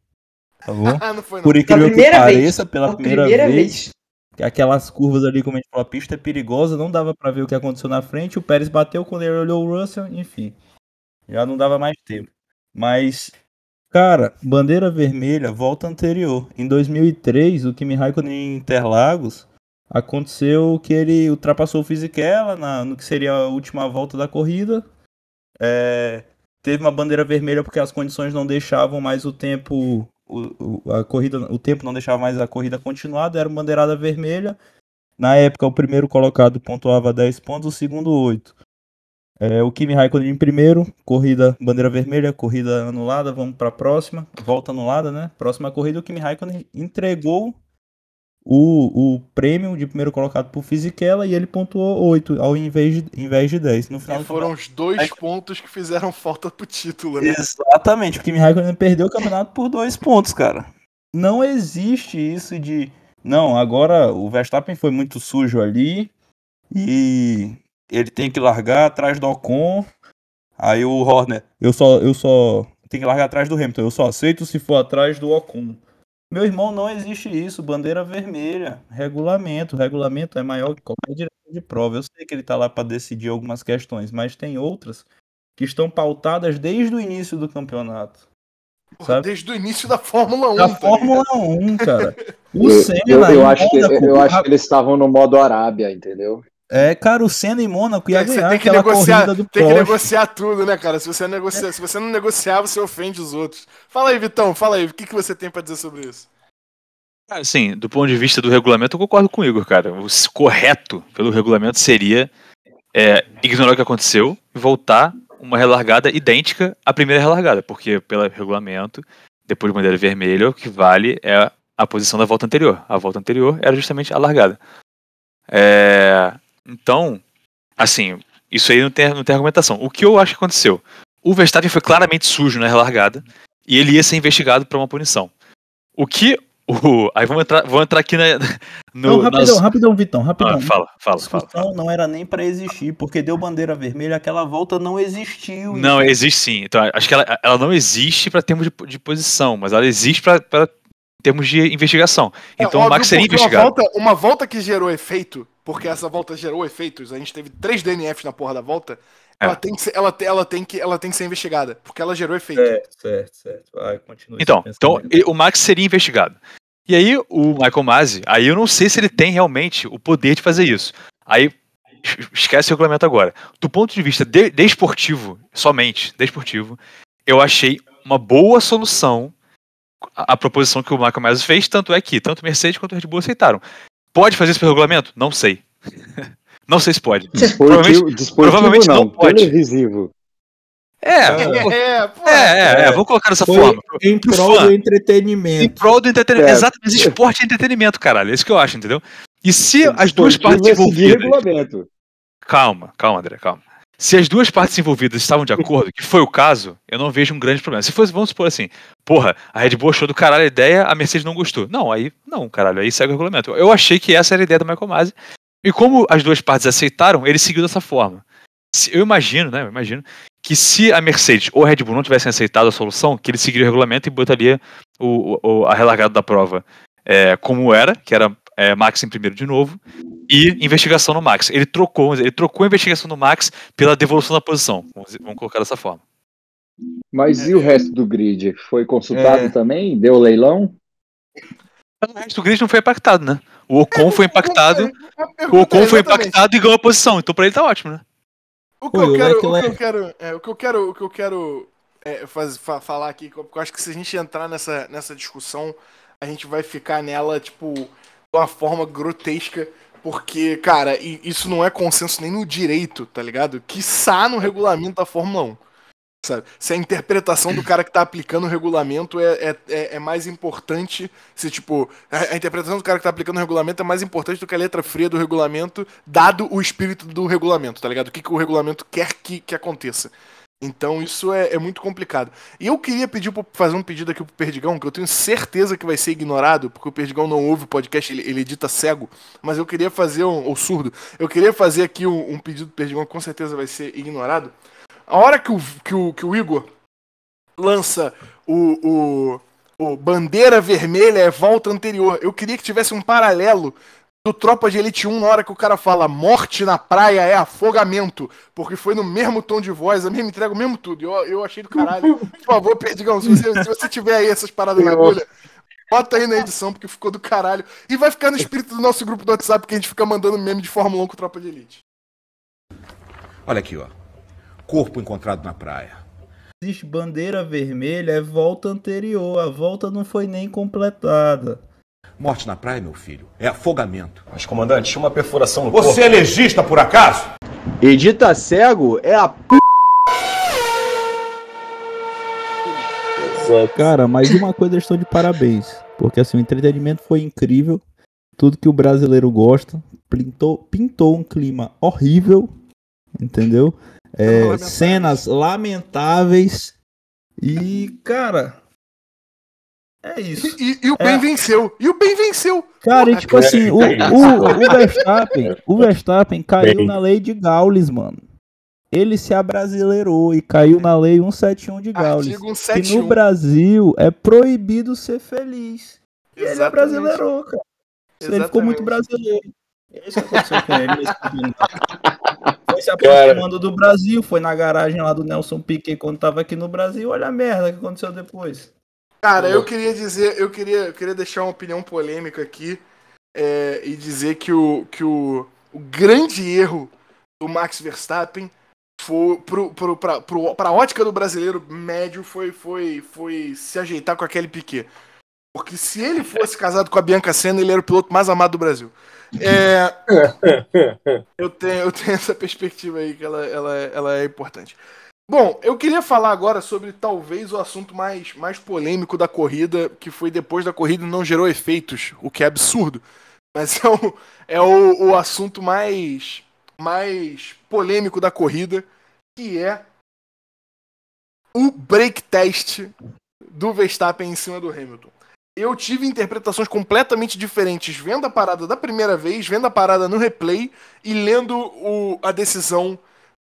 Tá bom? Ah, não foi não. Por incrível que primeira vez. pareça, pela primeira, primeira vez, vez. aquelas curvas ali, como a gente falou, a pista é perigosa, não dava pra ver o que aconteceu na frente. O Pérez bateu quando ele olhou o Russell, enfim. Já não dava mais tempo. Mas, cara, bandeira vermelha, volta anterior. Em 2003, o Kimi Raikkonen em Interlagos, aconteceu que ele ultrapassou o Fisichella na, no que seria a última volta da corrida. É, teve uma bandeira vermelha porque as condições não deixavam mais o tempo o, a corrida, o tempo não deixava mais a corrida continuar, era bandeirada vermelha. Na época, o primeiro colocado pontuava 10 pontos, o segundo 8. É, o Kimi Raikkonen em primeiro, corrida bandeira vermelha, corrida anulada, vamos para a próxima, volta anulada, né? Próxima corrida, o Kimi Raikkonen entregou o, o prêmio de primeiro colocado por Fisichella e ele pontuou 8 ao invés de, em vez de 10. No final E foram os dois pontos que fizeram falta pro título, né? Exatamente, o Kimi Raikkonen perdeu o campeonato por dois pontos, cara. Não existe isso de. Não, agora o Verstappen foi muito sujo ali e ele tem que largar atrás do Ocon. Aí o Horner, eu só, eu só tenho que largar atrás do Hamilton, eu só aceito se for atrás do Ocon. Meu irmão, não existe isso. Bandeira vermelha, regulamento. Regulamento é maior que qualquer diretor de prova. Eu sei que ele tá lá para decidir algumas questões, mas tem outras que estão pautadas desde o início do campeonato. Porra, sabe? desde o início da Fórmula 1. Da tá Fórmula 1, cara. O Eu, Senna eu, eu em acho que, eu acho que eles estavam no modo Arábia, entendeu? É, cara, o Senna em Mônaco ia É, você ganhar tem que aquela negociar, corrida do tem que negociar tudo, né, cara? Se você, negocia, se você não negociar, você ofende os outros. Fala aí, Vitão, fala aí, o que, que você tem pra dizer sobre isso? Cara, Assim, do ponto de vista do regulamento, eu concordo com o Igor, cara. O correto pelo regulamento seria é, ignorar o que aconteceu e voltar uma relargada idêntica à primeira relargada, porque pelo regulamento, depois de bandeira vermelha, o que vale é a posição da volta anterior. A volta anterior era justamente a largada. É, então, assim, isso aí não tem, não tem argumentação. O que eu acho que aconteceu? O Verstappen foi claramente sujo na relargada e ele ia ser investigado por uma punição. O que o. Aí vamos entrar, vamos entrar aqui na, Não, no. rapidão, nas- rapidão, Vitão, rapidão. Ah, fala, A fala, fala. discussão não era nem pra existir, porque deu bandeira vermelha, aquela volta não existiu. Não, existe sim. Então, acho que ela, ela não existe para termos de, de posição, mas ela existe para termos de investigação. É Então o óbvio, Max seria porque uma investigado. volta, uma volta que gerou efeito, porque essa volta gerou efeitos, a gente teve três DNFs na porra da volta, É. ela, tem que ser, ela, ela, tem que, ela tem que ser investigada, porque ela gerou efeito. Certo, certo, certo. Vai, continua esse Então, então o Max seria investigado. E aí o Michael Masi, aí eu não sei se ele tem realmente o poder de fazer isso. Aí es- esquece o regulamento agora. Do ponto de vista de- desportivo, somente desportivo, eu achei uma boa solução a, a proposição que o Michael Masi fez, tanto é que tanto Mercedes quanto Red Bull aceitaram. Pode fazer isso pelo regulamento? Não sei. não sei se pode. Desportivo provavelmente não, não pode. televisivo. É, É, pô, é, é, é, vou colocar dessa forma. em pro prol fã. do Em entretenimento. prol do entretenimento. É. Exato, mas esporte é entretenimento, caralho. É isso que eu acho, entendeu? E se as duas partes é seguir envolvidas. regulamento. Calma, calma, André, calma. Se as duas partes envolvidas estavam de acordo, que foi o caso, eu não vejo um grande problema. Se fosse, vamos supor assim, porra, a Red Bull achou do caralho a ideia, a Mercedes não gostou. Não, aí, não, caralho, aí segue o regulamento. Eu achei que essa era a ideia do Michael Masi. E como as duas partes aceitaram, ele seguiu dessa forma. Eu imagino, né, eu imagino, que se a Mercedes ou a Red Bull não tivessem aceitado a solução, que ele seguiria o regulamento e botaria o, o- a relargada da prova é, como era, que era é, Max em primeiro de novo, e investigação no Max. Ele trocou, ele trocou a investigação no Max pela devolução da posição. Vamos, vamos colocar dessa forma. Mas e o resto do grid? Foi consultado É. também? Deu leilão? O resto do grid não foi impactado, né? O Ocon foi impactado, o Ocon foi impactado e ganhou a posição. Então pra ele tá ótimo, né? O que eu quero, o que eu Leclerc? quero, é, o que eu quero, o que eu quero é, faz- fa- falar aqui, que eu acho que se a gente entrar nessa, nessa discussão, a gente vai ficar nela, tipo, uma forma grotesca, porque, cara, isso não é consenso nem no direito, tá ligado? Quiçá no regulamento da Fórmula 1. Sabe? Se a interpretação do cara que tá aplicando o regulamento é, é, é, é mais importante, se tipo, a, a interpretação do cara que tá aplicando o regulamento é mais importante do que a letra fria do regulamento, dado o espírito do regulamento, tá ligado? O que, que o regulamento quer que, que aconteça. Então isso é, é, muito complicado. E eu queria pedir pra fazer um pedido aqui pro Perdigão, que eu tenho certeza que vai ser ignorado, porque o Perdigão não ouve o podcast, ele, ele edita cego, mas eu queria fazer um. ou surdo. Eu queria fazer aqui um, um pedido pro Perdigão que com certeza vai ser ignorado. A hora que o, que o, que o Igor lança o, o, o Bandeira Vermelha é volta anterior, eu queria que tivesse um paralelo do Tropa de Elite 1 na hora que o cara fala morte na praia é afogamento, porque foi no mesmo tom de voz, a mesma entrega, o mesmo tudo. Eu, eu achei do caralho. Por favor, Perdigão, se você, se você tiver aí essas paradas na agulha, bota aí na edição, porque ficou do caralho. E vai ficar no espírito do nosso grupo do WhatsApp, que a gente fica mandando meme de Fórmula 1 com Tropa de Elite. Olha aqui, ó. Corpo encontrado na praia. Existe bandeira vermelha, é volta anterior. A volta não foi nem completada. Morte na praia, meu filho, é afogamento. Mas, comandante, tinha uma perfuração no Você corpo. é legista, por acaso? Edita cego é a p... Cara, mas uma coisa estão de parabéns. Porque assim, o entretenimento foi incrível. Tudo que o brasileiro gosta. Pintou, pintou um clima horrível. Entendeu? É, cenas lamentáveis. E, cara, é isso. E, e, o bem É. venceu. E o bem venceu. Cara, e tipo cara, assim, o, é o, o Verstappen, o Verstappen caiu Bem. na lei de Gaules, mano. Ele se abrasileirou e caiu na lei 171 de Gaules. Artigo Que 171. no Brasil é proibido ser feliz. E ele é Exatamente. brasileirou, cara. Ele ficou muito Exatamente. brasileiro. É isso que aconteceu com ele nesse. Foi se aproximando do Brasil, foi na garagem lá do Nelson Piquet quando tava aqui no Brasil. Olha a merda que aconteceu depois. Cara, eu queria dizer, eu queria, eu queria deixar uma opinião polêmica aqui é, e dizer que, o, que o, o grande erro do Max Verstappen foi pro, pro, pra, pro, pra ótica do brasileiro médio foi, foi, foi se ajeitar com aquele Piquet. Porque se ele fosse casado com a Bianca Senna, ele era o piloto mais amado do Brasil. É, eu, tenho, eu tenho essa perspectiva aí que ela, ela, ela é importante. Bom, eu queria falar agora sobre talvez o assunto mais, mais polêmico da corrida, que foi depois da corrida não gerou efeitos, o que é absurdo. Mas é o, é o, o assunto mais, mais polêmico da corrida, que é o break test do Verstappen em cima do Hamilton. Eu tive interpretações completamente diferentes vendo a parada da primeira vez, vendo a parada no replay e lendo o, a decisão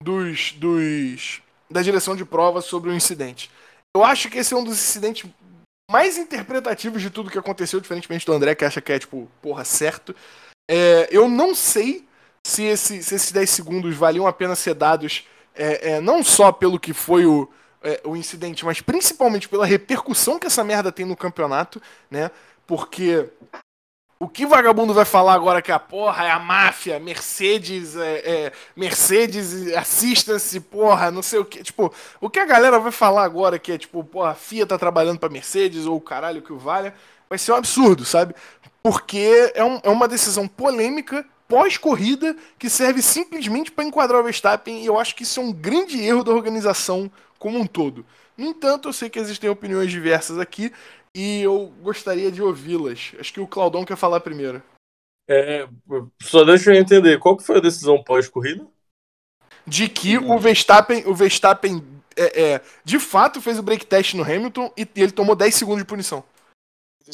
dos, dos da direção de prova sobre o incidente. Eu acho que esse é um dos incidentes mais interpretativos de tudo que aconteceu, diferentemente do André, que acha que é, tipo, porra, certo. É, eu não sei se, esse, se esses 10 segundos valiam a pena ser dados é, é, não só pelo que foi o, é, o incidente, mas principalmente pela repercussão que essa merda tem no campeonato, né? Porque o que vagabundo vai falar agora que a porra é a máfia, Mercedes, é, é, Mercedes Assistance, porra, não sei o que. Tipo, o que a galera vai falar agora que é tipo, porra, a FIA tá trabalhando pra Mercedes ou o caralho que o valha, vai ser um absurdo, sabe? Porque é, um- é uma decisão polêmica pós-corrida que serve simplesmente pra enquadrar o Verstappen e eu acho que isso é um grande erro da organização como um todo. No entanto, eu sei que existem opiniões diversas aqui e eu gostaria de ouvi-las. Acho que o Claudão quer falar primeiro. É, só deixa eu entender, qual que foi a decisão pós-corrida? De que o Verstappen, o Verstappen é, é, de fato fez o break test no Hamilton e ele tomou 10 segundos de punição.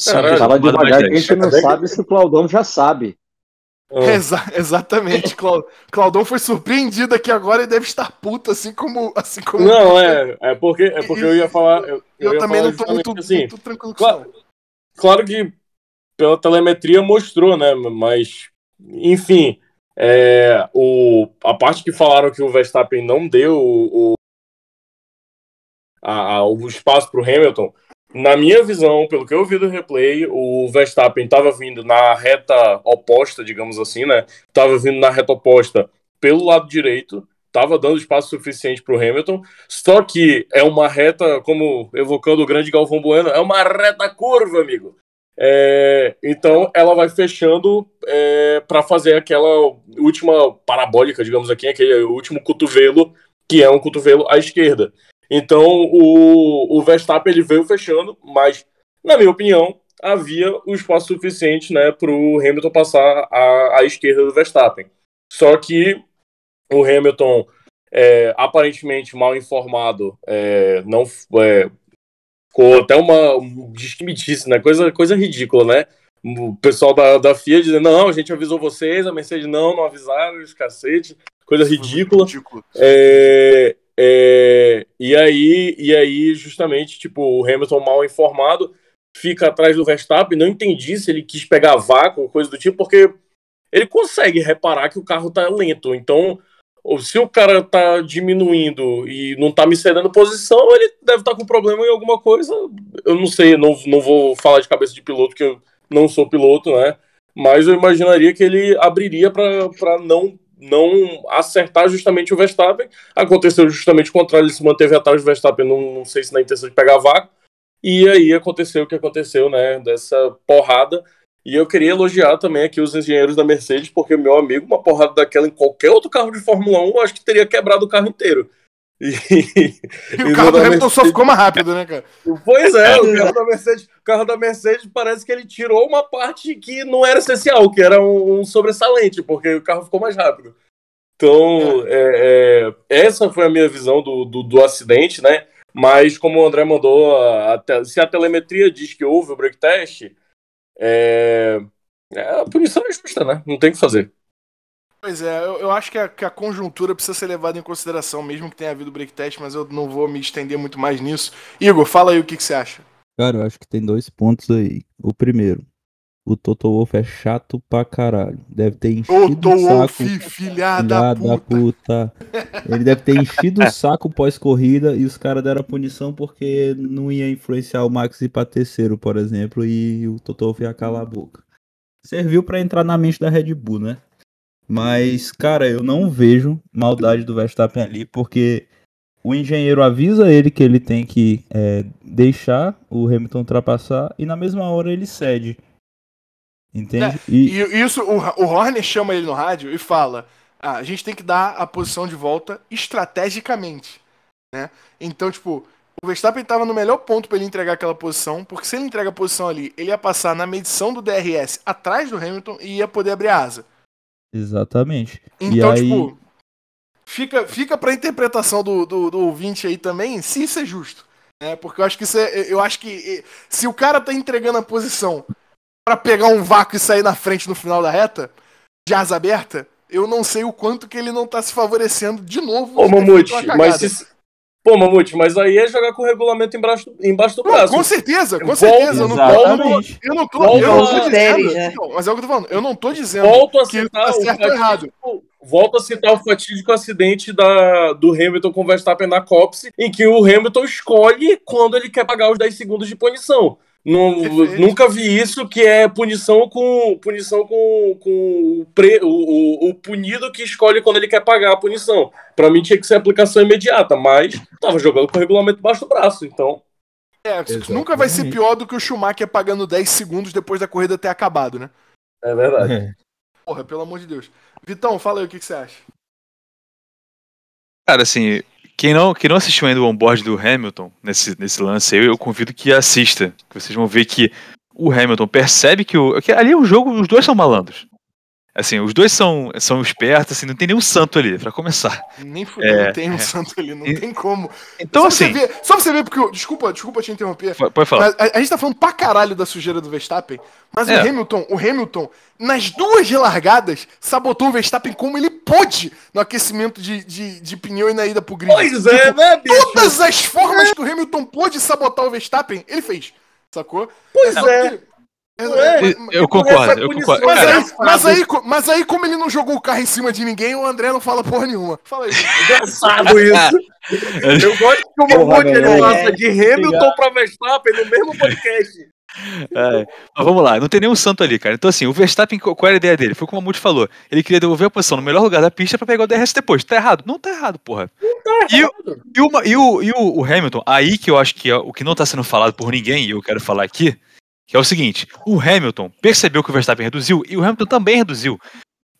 Caralho, Fala devagar que a 10. gente não sabe se o Claudão já sabe. Ah, Exa- exatamente. Clau- Claudão foi surpreendido aqui agora e deve estar puto, assim como. Assim como Não, é, é porque, é porque eu ia falar. Eu, eu também não tô muito, assim. muito tranquilo com Claro, isso. claro que pela telemetria mostrou, né? Mas, enfim, é, o, a parte que falaram que o Verstappen não deu o, o, a- o espaço para o Hamilton, na minha visão, pelo que eu vi do replay, o Verstappen estava vindo na reta oposta, digamos assim, né? Estava vindo na reta oposta pelo lado direito, estava dando espaço suficiente para o Hamilton, só que é uma reta, como evocando o grande Galvão Bueno, é uma reta curva, amigo. É, então ela vai fechando para fazer aquela última parabólica, digamos aqui, aquele último cotovelo, que é um cotovelo à esquerda. Então o, o Verstappen ele veio fechando, mas na minha opinião havia o espaço suficiente né, para o Hamilton passar à, à esquerda do Verstappen. Só que o Hamilton é, aparentemente mal informado, é, não é, ficou até uma um disquimitice, né? Coisa, coisa ridícula, né? O pessoal da, da FIA dizendo, não, a gente avisou vocês, a Mercedes não, não avisaram, os cacete, coisa ridícula. É, é, e aí, e aí, justamente, tipo, o Hamilton mal informado fica atrás do Verstappen. Não entendi se ele quis pegar vácuo, coisa do tipo, porque ele consegue reparar que o carro tá lento. Então, se o cara tá diminuindo e não tá me cedendo posição, ele deve estar tá com problema em alguma coisa. Eu não sei, não, não vou falar de cabeça de piloto, que eu não sou piloto, né? Mas eu imaginaria que ele abriria para não não acertar justamente o Verstappen. Aconteceu justamente o contrário, ele se manteve atrás do Verstappen, não, não sei se na intenção de pegar vácuo. E aí aconteceu o que aconteceu, né? Dessa porrada. E eu queria elogiar também aqui os engenheiros da Mercedes, porque, meu amigo, uma porrada daquela em qualquer outro carro de Fórmula 1, eu acho que teria quebrado o carro inteiro. E, e o carro do Hamilton Mercedes... só ficou mais rápido, né, cara? Pois é, o carro da Mercedes, o carro da Mercedes parece que ele tirou uma parte que não era essencial, que era um, um sobressalente, porque o carro ficou mais rápido. Então, é. É, é, essa foi a minha visão do, do, do, acidente, né? Mas, como o André mandou, a, a, se a telemetria diz que houve o break test, é, é, a punição é justa, né? Não tem o que fazer. Pois é, eu, eu acho que a, que a, conjuntura precisa ser levada em consideração, mesmo que tenha havido break test, mas eu não vou me estender muito mais nisso. Igor, fala aí o que, que você acha. Cara, eu acho que tem dois pontos aí. O primeiro, o Toto Wolff é chato pra caralho. Deve ter enchido Toto o saco. Wolff, filha, filha da, puta. puta. Ele deve ter enchido o saco pós-corrida e os caras deram a punição porque não ia influenciar o Max ir pra terceiro, por exemplo, e o Toto Wolff ia calar a boca. Serviu para entrar na mente da Red Bull, né? Mas, cara, eu não vejo maldade do Verstappen ali, porque o engenheiro avisa ele que ele tem que é, deixar o Hamilton ultrapassar e na mesma hora ele cede. Entende? É, e... e... isso, o, o Horner chama ele no rádio e fala: ah, a gente tem que dar a posição de volta estrategicamente. Né? Então, tipo, o Verstappen estava no melhor ponto para ele entregar aquela posição, porque se ele entrega a posição ali, ele ia passar na medição do DRS atrás do Hamilton e ia poder abrir a asa. Exatamente. Então, aí... tipo, fica, fica pra interpretação do, do, do, ouvinte aí também, se isso é justo. Né? Porque eu acho que isso é, eu acho que se o cara tá entregando a posição para pegar um vácuo e sair na frente no final da reta, de asa aberta, eu não sei o quanto que ele não tá se favorecendo de novo. Ô, Mamute, mas se, Pô, Mamute, mas aí é jogar com o regulamento embaixo, embaixo do braço. com certeza, com certeza. Eu não, tô, eu não tô, eu não tô, eu não tô dizendo, né? mas é o que eu tô falando. Eu não tô dizendo Volto a citar que tá certo ou errado. Volto a citar o fatídico acidente da, do Hamilton com o Verstappen na Copse, em que o Hamilton escolhe quando ele quer pagar os 10 segundos de punição. Não, nunca vi isso que é punição com punição com, com o, pre, o, o, o, punido que escolhe quando ele quer pagar a punição. Para mim tinha que ser aplicação imediata, mas tava jogando com o regulamento baixo do braço, então. É, Exatamente. nunca vai ser pior do que o Schumacher pagando 10 segundos depois da corrida ter acabado, né? É verdade. É. Porra, pelo amor de Deus. Vitão, fala aí o que, que você acha. Cara, assim, quem não, quem não assistiu ainda o onboard do Hamilton nesse, nesse lance aí, eu convido que assista. Que vocês vão ver que o Hamilton percebe que o. Que ali um jogo, os dois são malandros. Assim, os dois são, são espertos, assim, não tem nenhum santo ali, para começar. Nem fudeu, é, não tem um é. santo ali, não e, tem como. Então, só assim. Você ver, só você ver, porque. Desculpa, desculpa te interromper. Pode falar. A, a, gente tá falando pra caralho da sujeira do Verstappen, mas é. o Hamilton, o Hamilton, nas duas relargadas, sabotou o Verstappen como ele pôde no aquecimento de, de, de pneu e na ida pro grid. Pois é, tipo, né, bicho? Todas as formas é. que o Hamilton pôde sabotar o Verstappen, ele fez. Sacou? Pois é. é. É, eu concordo, eu concordo. Mas aí, mas, aí, mas aí, como ele não jogou o carro em cima de ninguém, o André não fala porra nenhuma. Fala aí. Engraçado isso. eu gosto que o Mamute ele passa de Hamilton pra Verstappen no mesmo podcast. É, mas vamos lá, não tem nenhum santo ali, cara. Então, assim, o Verstappen, qual era a ideia dele? Foi como o Mamute falou. Ele queria devolver a posição no melhor lugar da pista pra pegar o DRS depois. Tá errado? Não tá errado, porra. Não tá errado. E, e, o, e, o, e o, o Hamilton, aí que eu acho que é o que não tá sendo falado por ninguém, e eu quero falar aqui, que é o seguinte: o Hamilton percebeu que o Verstappen reduziu e o Hamilton também reduziu.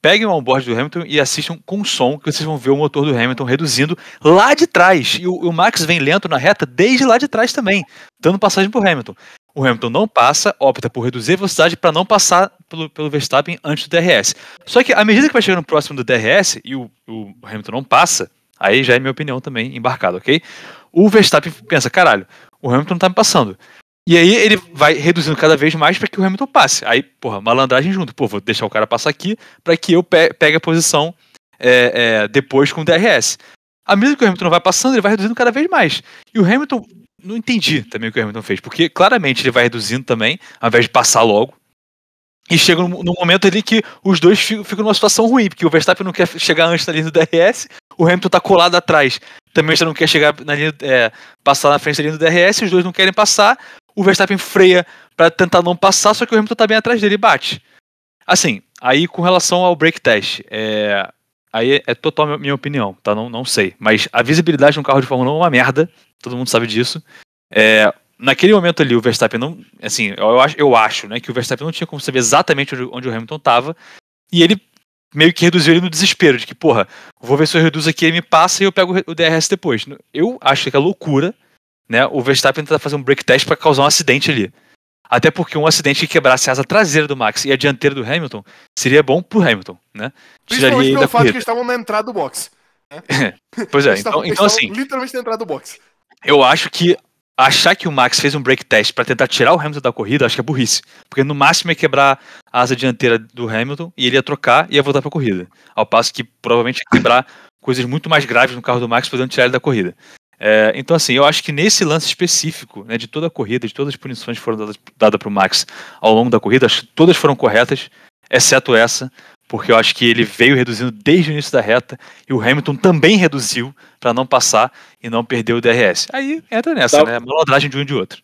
Peguem o onboard do Hamilton e assistam com som, que vocês vão ver o motor do Hamilton reduzindo lá de trás. E o, o Max vem lento na reta desde lá de trás também, dando passagem para o Hamilton. O Hamilton não passa, opta por reduzir a velocidade para não passar pelo, pelo Verstappen antes do DRS. Só que à medida que vai chegando próximo do DRS e o, o Hamilton não passa, Aí já é minha opinião também, embarcado, ok? O Verstappen pensa, caralho, o Hamilton tá me passando. E aí ele vai reduzindo cada vez mais para que o Hamilton passe. Aí, porra, malandragem junto. Pô, vou deixar o cara passar aqui para que eu pe pegue a posição é, é, depois com o DRS. À medida que o Hamilton vai passando, ele vai reduzindo cada vez mais. E o Hamilton, não entendi também o que o Hamilton fez, porque claramente ele vai reduzindo também, ao invés de passar logo. E chega no momento ali que os dois ficam, ficam numa situação ruim, porque o Verstappen não quer chegar antes da linha do DRS, o Hamilton tá colado atrás, também já não quer chegar na linha, é, passar na frente da linha do DRS, os dois não querem passar, o Verstappen freia para tentar não passar, só que o Hamilton tá bem atrás dele e bate. Assim, aí com relação ao break test, é, aí é total minha opinião, tá? Não, não sei. Mas a visibilidade de um carro de Fórmula 1 é uma merda, todo mundo sabe disso. É, naquele momento ali, o Verstappen não. Assim, eu acho, eu acho né, que o Verstappen não tinha como saber exatamente onde, onde o Hamilton estava. E ele meio que reduziu ele no desespero, de que, porra, vou ver se eu reduzo aqui, ele me passa e eu pego o DRS depois. Eu acho que é loucura, né? O Verstappen tentar fazer um break test para causar um acidente ali. Até porque um acidente que quebrasse a asa traseira do Max e a dianteira do Hamilton seria bom pro Hamilton, né? Principalmente pelo fato que eles estavam na entrada do box. Né? pois é, então, então assim. Literalmente na entrada do box. Eu acho que achar que o Max fez um break test para tentar tirar o Hamilton da corrida, acho que é burrice. Porque no máximo ia quebrar a asa dianteira do Hamilton e ele ia trocar e ia voltar para a corrida. Ao passo que provavelmente ia quebrar coisas muito mais graves no carro do Max, podendo tirar ele da corrida. É, então, assim, eu acho que nesse lance específico, né, de toda a corrida, de todas as punições que foram dadas, dadas para o Max ao longo da corrida, acho que todas foram corretas, exceto essa, porque eu acho que ele veio reduzindo desde o início da reta e o Hamilton também reduziu para não passar e não perder o DRS. Aí entra nessa, tá. né? Malandragem de um e de outro.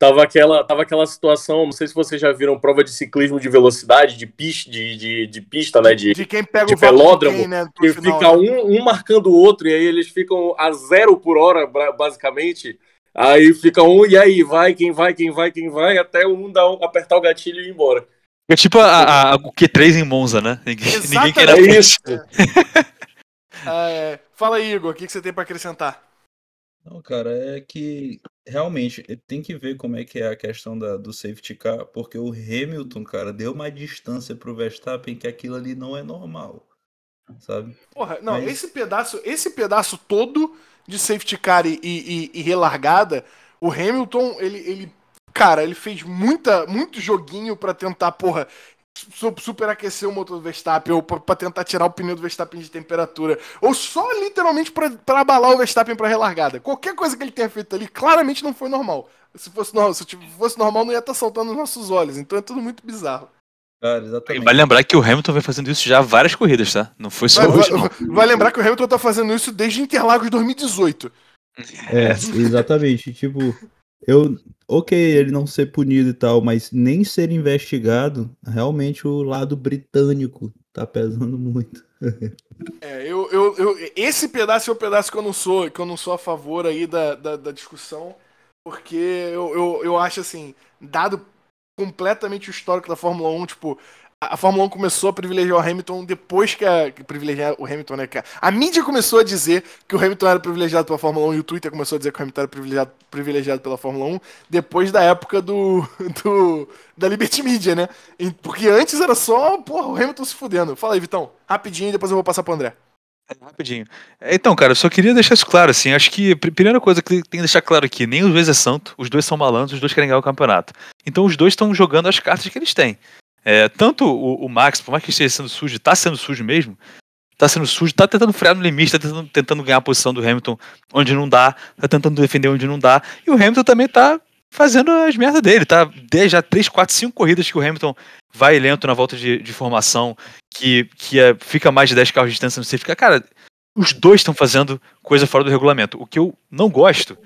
Tava aquela, tava aquela situação, não sei se vocês já viram prova de ciclismo de velocidade, de pista, de, de, de pista, né? De, de quem pega de o velódromo, quem, né, que final, fica né? um, um marcando o outro, e aí eles ficam a zero por hora, basicamente. Aí fica um, e aí, vai, quem vai, quem vai, quem vai, até um dar um, apertar o gatilho e ir embora. É tipo a, a, o Q3 em Monza, né? Ninguém, ninguém quer é isso. Ah, é. Fala aí, Igor, o que, que você tem para acrescentar? Não, cara, é que realmente tem que ver como é que é a questão da, do safety car, porque o Hamilton, cara, deu uma distância pro Verstappen que aquilo ali não é normal, sabe? Porra, não, Mas... esse pedaço, esse pedaço todo de safety car e, e, e relargada, o Hamilton, ele, ele, cara, ele fez muita, muito joguinho para tentar, porra, superaquecer o motor do Verstappen, ou para tentar tirar o pneu do Verstappen de temperatura, ou só literalmente para abalar o Verstappen para relargada. Qualquer coisa que ele tenha feito ali, claramente não foi normal. Se fosse normal, se fosse normal não ia estar tá saltando nos nossos olhos. Então é tudo muito bizarro. Cara, exatamente. Vai lembrar que o Hamilton vem fazendo isso já há várias corridas, tá? Não foi só vai, hoje. Vai, vai, lembrar que o Hamilton tá fazendo isso desde Interlagos 2018. É, exatamente. tipo, eu, ok, ele não ser punido e tal, mas nem ser investigado, realmente o lado britânico tá pesando muito. é, eu, eu, eu, esse pedaço é o pedaço que eu não sou, que eu não sou a favor aí da, da, da discussão, porque eu, eu, eu acho assim, dado completamente o histórico da Fórmula 1, tipo, a Fórmula 1 começou a privilegiar o Hamilton depois que a. Privilegiar o Hamilton, né? A mídia começou a dizer que o Hamilton era privilegiado pela Fórmula 1 e o Twitter começou a dizer que o Hamilton era privilegiado, privilegiado pela Fórmula 1 depois da época do. do da Liberty Media, né? Porque antes era só, porra, o Hamilton se fudendo. Fala aí, Vitão, rapidinho e depois eu vou passar pro André. É, rapidinho. Então, cara, eu só queria deixar isso claro, assim. Acho que a primeira coisa que tem que deixar claro aqui: nem os dois é santo, os dois são malandros, os dois querem ganhar o campeonato. Então, os dois estão jogando as cartas que eles têm. É, tanto o, o, Max, por mais que esteja sendo sujo, tá sendo sujo mesmo, tá sendo sujo, tá tentando frear no limite, tá tentando, tentando ganhar a posição do Hamilton onde não dá, tá tentando defender onde não dá, e o Hamilton também tá fazendo as merdas dele, tá? Já 3, 4, 5 corridas que o Hamilton vai lento na volta de, de formação, que, que é, fica mais de 10 carros de distância no safety Cara, os dois estão fazendo coisa fora do regulamento. O que eu não gosto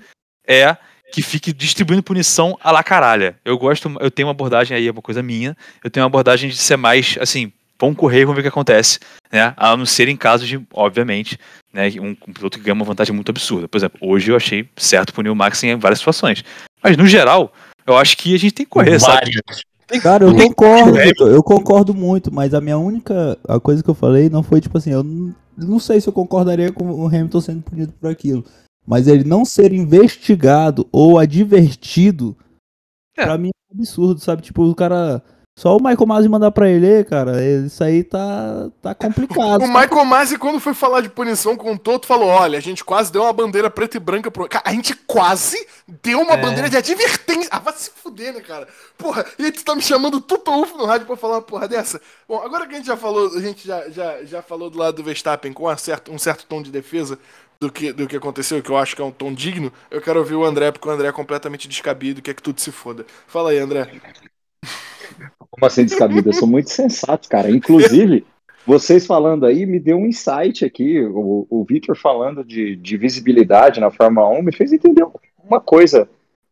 é que fique distribuindo punição a la caralha. Eu gosto, eu tenho uma abordagem aí, é uma coisa minha, eu tenho uma abordagem de ser mais, assim, vamos correr e vamos ver o que acontece, né? A não ser em casos de, obviamente, né, um, um piloto que ganha uma vantagem muito absurda. Por exemplo, hoje eu achei certo punir o Max em várias situações. Mas, no geral, eu acho que a gente tem que correr, Várias. sabe? Cara, eu concordo, eu concordo muito, mas a minha única a coisa que eu falei não foi tipo assim, eu não, não sei se eu concordaria com o Hamilton sendo punido por aquilo. Mas ele não ser investigado ou advertido, é. pra mim é um absurdo, sabe? Tipo, o cara. Só o Michael Masi mandar pra ele, cara, isso aí tá, tá complicado. O Michael Masi, quando foi falar de punição com o Toto, falou: olha, a gente quase deu uma bandeira preta e branca pro. Cara, a gente quase deu uma É. bandeira de advertência. Ah, vai se fuder, né, cara? Porra, e aí tu tá me chamando Toto Wolff no rádio pra falar uma porra dessa? Bom, agora que a gente já falou, a gente já, já, já falou do lado do Verstappen com um certo, um certo tom de defesa do que, do que aconteceu, que eu acho que é um tom digno, eu quero ouvir o André, porque o André é completamente descabido, quer que tudo se foda. Fala aí, André. Como assim descabido? Eu sou muito sensato, cara. Inclusive, vocês falando aí me deu um insight aqui. O, o Victor falando de, de visibilidade na Fórmula 1 me fez entender uma coisa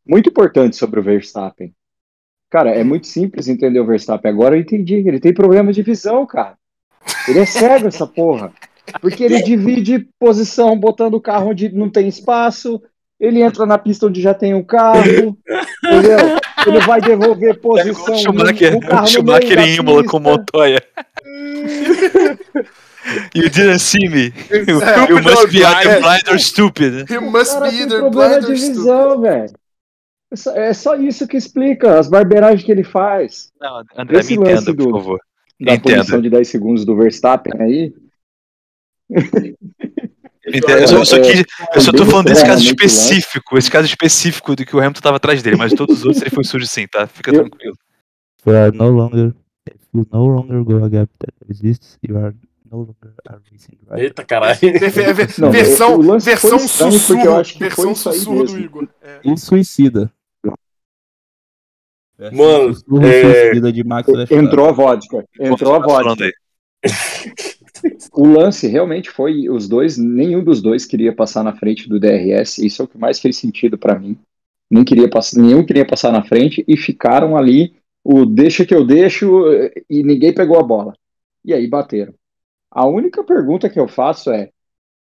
muito importante sobre o Verstappen. Cara, é muito simples entender o Verstappen. Agora eu entendi. Ele tem problema de visão, cara. Ele é cego, essa porra. Porque ele divide posição botando o carro onde não tem espaço. Ele entra na pista onde já tem o carro. Entendeu? Ele vai devolver posição. O Schumacher, no carro o no Schumacher em Imola com pista. Montoya. You didn't see me. You, É, you must be blind. either blind or stupid. O must cara be either problema blind de or stupid. visão, velho. É só- É só isso que explica as barbeiragens que ele faz. Não, André, Esse me lance entenda, por do- favor. Da Entendo. punição de 10 segundos do Verstappen aí. Entendo. Eu só, eu só É, quis- eu só tô falando desse caso específico, esse caso específico do que o Hamilton tava atrás dele, mas todos os outros ele foi sujo sim, tá? Fica Eu- tranquilo. You are no longer. If you no longer go a gap that exists, you are no longer a racing driver. Eita caralho. Não, versão versão sussurro. acho que foi Versão sussurro do. Igor. É. E suicida. Mano, é- suicida de Max. Entrou a vodka. Entrou a vodka. O lance realmente foi os dois, nenhum dos dois queria passar na frente do DRS. Isso é o que mais fez sentido pra mim. Nem queria passar, nenhum queria passar na frente e ficaram ali o deixa que eu deixo e ninguém pegou a bola. E aí bateram. A única pergunta que eu faço é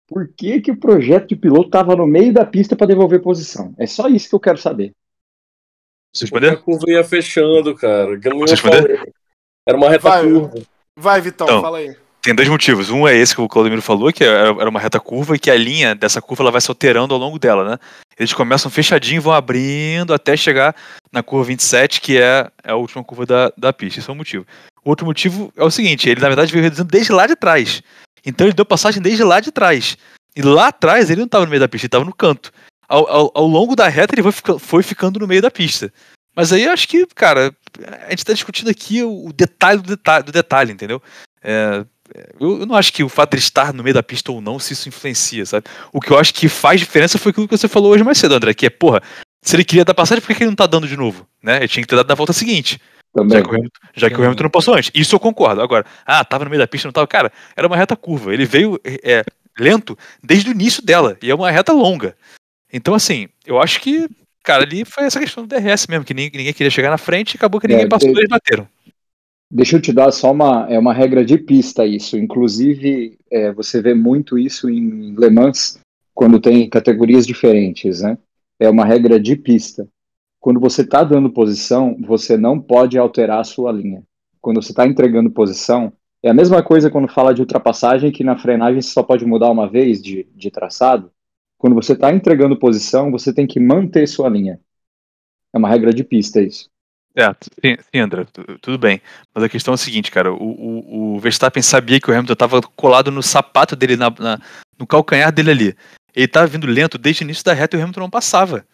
por que que o projeto de piloto estava no meio da pista para devolver posição? É só isso que eu quero saber. Você Porque a curva ia fechando, cara. Você. Era uma reta Vai. curva. Vai, Vitão, Então. fala aí. Tem dois motivos. Um é esse que o Claudemiro falou, que era uma reta curva e que a linha dessa curva ela vai se alterando ao longo dela, né? Eles começam fechadinho vão abrindo até chegar na curva 27, que é, é a última curva da, da pista. Isso é um motivo. O outro motivo é o seguinte: ele na verdade veio reduzindo desde lá de trás. Então ele deu passagem desde lá de trás. E lá atrás ele não estava no meio da pista, ele estava no canto. Ao, ao, ao longo da reta ele foi, foi ficando no meio da pista. Mas aí eu acho que, cara, a gente está discutindo aqui o, o detalhe do detalhe, do detalhe entendeu? É, eu, eu não acho que o fato de ele estar no meio da pista ou não, se isso influencia, sabe? O que eu acho que faz diferença foi aquilo que você falou hoje mais cedo, André, que é, porra, se ele queria dar passagem, por que que ele não tá dando de novo? Né? Ele tinha que ter dado na volta seguinte, Também. já que o Hamilton, já que o Hamilton não passou antes. Isso eu concordo. Agora, ah, tava no meio da pista, não tava. Cara, era uma reta curva. Ele veio é, lento desde o início dela, e é uma reta longa. Então, assim, eu acho que, cara, ali foi essa questão do DRS mesmo, que ninguém, ninguém queria chegar na frente e acabou que ninguém É, passou e eles bateram. Deixa eu te dar só uma, é uma regra de pista isso. Inclusive, é, você vê muito isso em Le Mans, quando tem categorias diferentes, né? É uma regra de pista. Quando você está dando posição, você não pode alterar a sua linha. Quando você está entregando posição, é a mesma coisa quando fala de ultrapassagem, que na frenagem você só pode mudar uma vez de, de traçado. Quando você está entregando posição, você tem que manter sua linha. É uma regra de pista isso. É, sim, André, tu- tudo bem. Mas a questão é a seguinte, cara, o, o, o Verstappen sabia que o Hamilton estava colado no sapato dele, na, na- no calcanhar dele ali. Ele estava vindo lento desde o início da reta e o Hamilton não passava.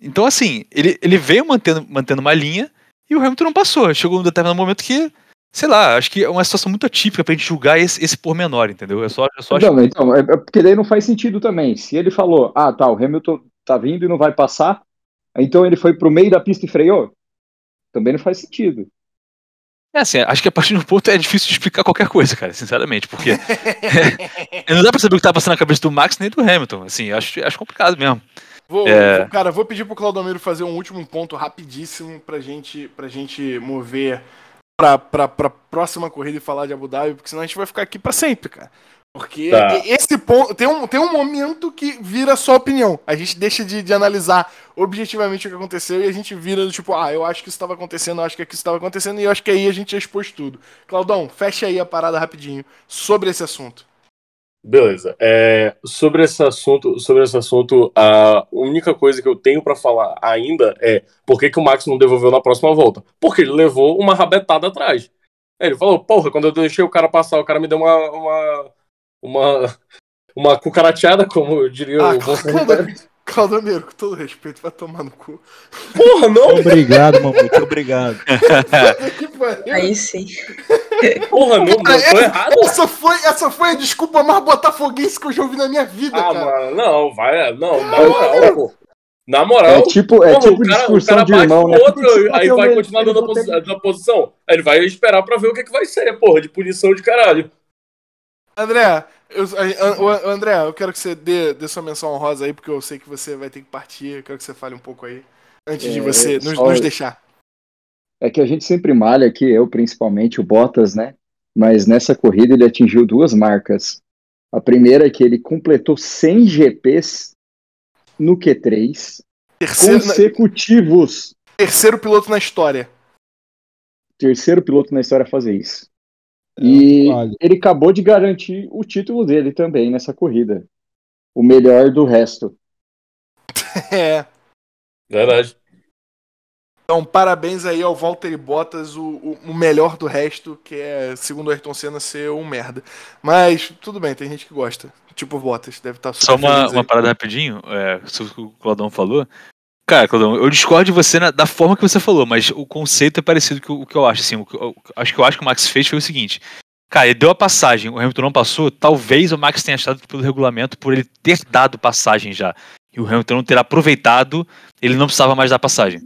Então, assim, ele, ele veio mantendo, mantendo uma linha e o Hamilton não passou. Chegou um determinado momento que, sei lá, acho que é uma situação muito atípica pra gente julgar esse, esse pormenor, entendeu? É só, é só acho Não, então, é, é porque daí não faz sentido também. Se ele falou, ah, tá, o Hamilton tá vindo e não vai passar, então ele foi pro meio da pista e freou, também não faz sentido. É assim, acho que a partir de um ponto é difícil de explicar qualquer coisa, cara, sinceramente, porque não dá pra saber o que tá passando na cabeça do Max nem do Hamilton, assim, acho, acho complicado mesmo. Vou, É. vou- cara, vou pedir pro Claudomiro fazer um último ponto rapidíssimo pra gente, pra gente mover pra, pra, pra próxima corrida e falar de Abu Dhabi, porque senão a gente vai ficar aqui pra sempre, cara. Porque Tá. esse ponto tem um, tem um momento que vira só opinião. A gente deixa de, de analisar objetivamente o que aconteceu e a gente vira do tipo, ah, eu acho que isso estava acontecendo, eu acho que isso estava acontecendo, e eu acho que aí a gente expôs tudo. Claudão, fecha aí a parada rapidinho sobre esse assunto. Beleza. É, sobre esse assunto, sobre esse assunto, a única coisa que eu tenho pra falar ainda é por que, que o Max não devolveu na próxima volta? Porque ele levou uma rabetada atrás. Ele falou, porra, quando eu deixei o cara passar, o cara me deu uma uma uma, uma cucarateada, como diria Ah, o Bolsonaro. Claudomiro, com todo respeito, vai tomar no cu. Porra, não, Obrigado, mamute, obrigado. Aí sim. porra, não, não tô errado. Essa foi, essa foi a desculpa mais botafoguense que eu já ouvi na minha vida, Ah, cara. mano, não, vai, não, na moral, pô. Na moral, É tipo, é porra, tipo o cara, o discussão cara de bate irmão, né? outro, você aí vai continuar dando a, posição. Aí ele vai esperar pra ver o que, que vai ser, porra, de punição de caralho. André, eu, a- a- André, eu quero que você dê, dê sua menção honrosa aí, porque eu sei que você vai ter que partir. Eu quero que você fale um pouco aí. Antes de É, você nos, só- nos deixar. É que a gente sempre malha aqui, eu principalmente, o Bottas, né? Mas nessa corrida ele atingiu duas marcas. A primeira é que ele completou 100 GPs no Q3 Terceiro, consecutivos. terceiro piloto na história. Terceiro piloto na história a fazer isso. É E falho. ele acabou de garantir o título dele também nessa corrida. O melhor do resto. É. Verdade. Então, parabéns aí ao Valtteri Bottas, o, o, melhor do resto, que é, segundo o Ayrton Senna, ser um merda. Mas, tudo bem, tem gente que gosta. Tipo o Bottas, deve estar super Só uma, uma parada rapidinho, é, sobre o que o Claudão falou. Cara, Claudão, eu discordo de você na- da forma que você falou, mas o conceito é parecido com o que eu acho. Assim, o que eu, acho que eu acho que o Max fez foi o seguinte. Cara, ele deu a passagem, o Hamilton não passou. Talvez o Max tenha achado pelo regulamento, por ele ter dado passagem já, e o Hamilton não ter aproveitado, ele não precisava mais dar passagem.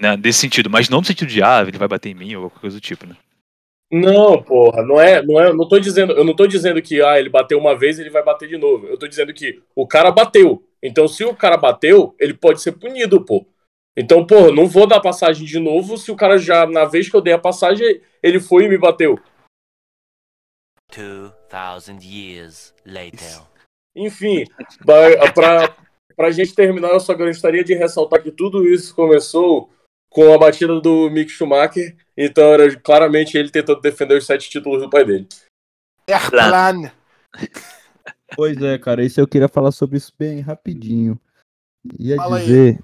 Né, desse sentido, mas não no sentido de, ah, ele vai bater em mim ou qualquer coisa do tipo, né? Não, porra, não é, não é, não tô dizendo, eu não tô dizendo que ah, ele bateu uma vez, ele vai bater de novo. Eu tô dizendo que o cara bateu. Então, se o cara bateu, ele pode ser punido, pô. Então, porra, eu não vou dar passagem de novo se o cara já, na vez que eu dei a passagem, ele foi e me bateu. 2,000 years later. Enfim, pra, pra gente terminar, eu só gostaria de ressaltar que tudo isso começou com a batida do Mick Schumacher. Então, era claramente ele tentando defender os sete títulos do pai dele. Airplan. Pois é, cara, isso eu queria falar sobre isso bem rapidinho. Ia Fala aí. dizer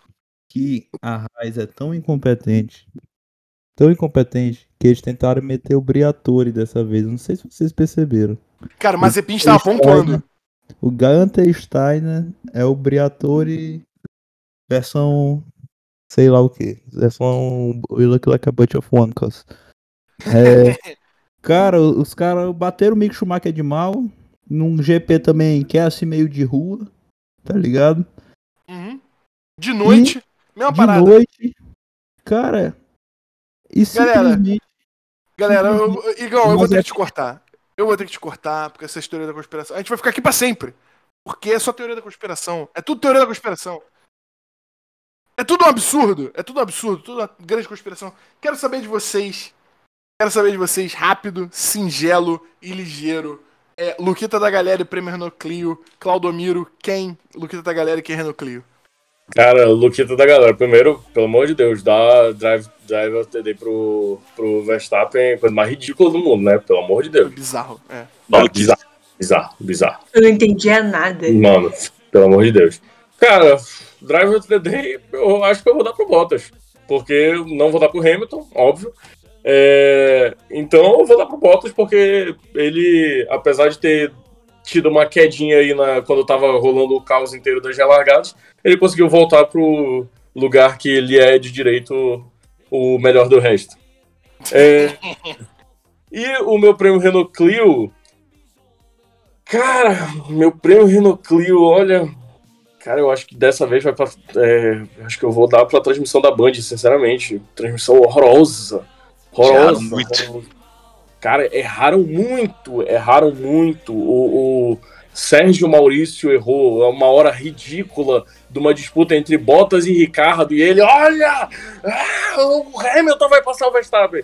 que a Raiz é tão incompetente, tão incompetente, que eles tentaram meter o Briatore dessa vez. Não sei se vocês perceberam. Cara, o Mazepin estava pontuando. O Gunter Steiner é o Briatore versão sei lá o que. Versão We Look Like a Bunch of Wonkos. É, cara, os caras bateram o Mick Schumacher de mal. Num GP também que é assim meio de rua, tá ligado? Uhum. De noite, mesma de parada. noite. Cara, e Galera, simplesmente. Galera, eu, eu- Igão, eu vou Mas ter que te cortar. Eu vou ter que te cortar, porque essa é teoria da conspiração. A gente vai ficar aqui pra sempre. Porque é só teoria da conspiração. É tudo teoria da conspiração. É tudo um absurdo. É tudo um absurdo. Tudo uma grande conspiração. Quero saber de vocês. Quero saber de vocês rápido, singelo e ligeiro. É, Luquita da Galera e Prêmio Renault Clio. Claudomiro, quem? Luquita da Galera e quem é Renault Clio? Cara, Luquita da galera, primeiro, pelo amor de Deus, dá drive, drive TD pro, pro Verstappen, coisa mais ridícula do mundo, né? Pelo amor de Deus. Bizarro. É. Bizarro, bizarro, bizarro. Eu não entendia nada. Mano, pelo amor de Deus. Cara, Driver TD, eu acho que eu vou dar pro Bottas. Porque não vou dar pro Hamilton, óbvio. É, então eu vou dar pro Bottas porque ele, apesar de ter tido uma quedinha aí na, quando tava rolando o caos inteiro das relargadas, ele conseguiu voltar pro lugar que ele é de direito o melhor do resto. É, e o meu prêmio Renault Clio. Cara, meu prêmio Renault Clio, olha. Cara, eu acho que dessa vez vai pra. é, acho que eu vou dar pra transmissão da Band, sinceramente. Transmissão horrorosa. Horrorosa. Erraram muito. Cara, erraram muito, erraram muito. O, o Sérgio Maurício errou uma hora ridícula de uma disputa entre Bottas e Ricardo. E ele, olha! ah, o Hamilton vai passar o Verstappen.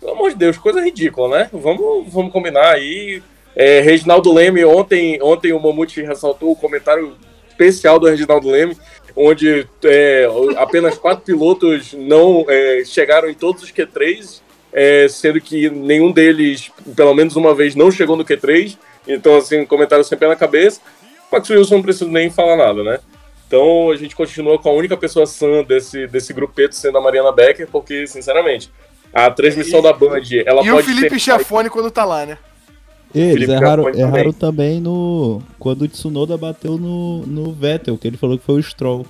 Pelo amor de Deus, coisa ridícula, né? Vamos, vamos combinar aí. É, Reginaldo Leme, ontem, ontem o Mamute ressaltou o comentário especial do Reginaldo Leme, onde é, apenas quatro pilotos não é, chegaram em todos os Q3, é, sendo que nenhum deles, pelo menos uma vez, não chegou no Q3. Então, assim, comentário sempre na cabeça. Max Wilson não preciso nem falar nada, né? Então a gente continua com a única pessoa sã desse, desse grupeto sendo a Mariana Becker, porque, sinceramente, a transmissão E- da Band, ela e o pode Felipe ter... Schiaffone quando tá lá, né? Eles erraram, também. também no. Quando o Tsunoda bateu no, no Vettel, que ele falou que foi o Stroll.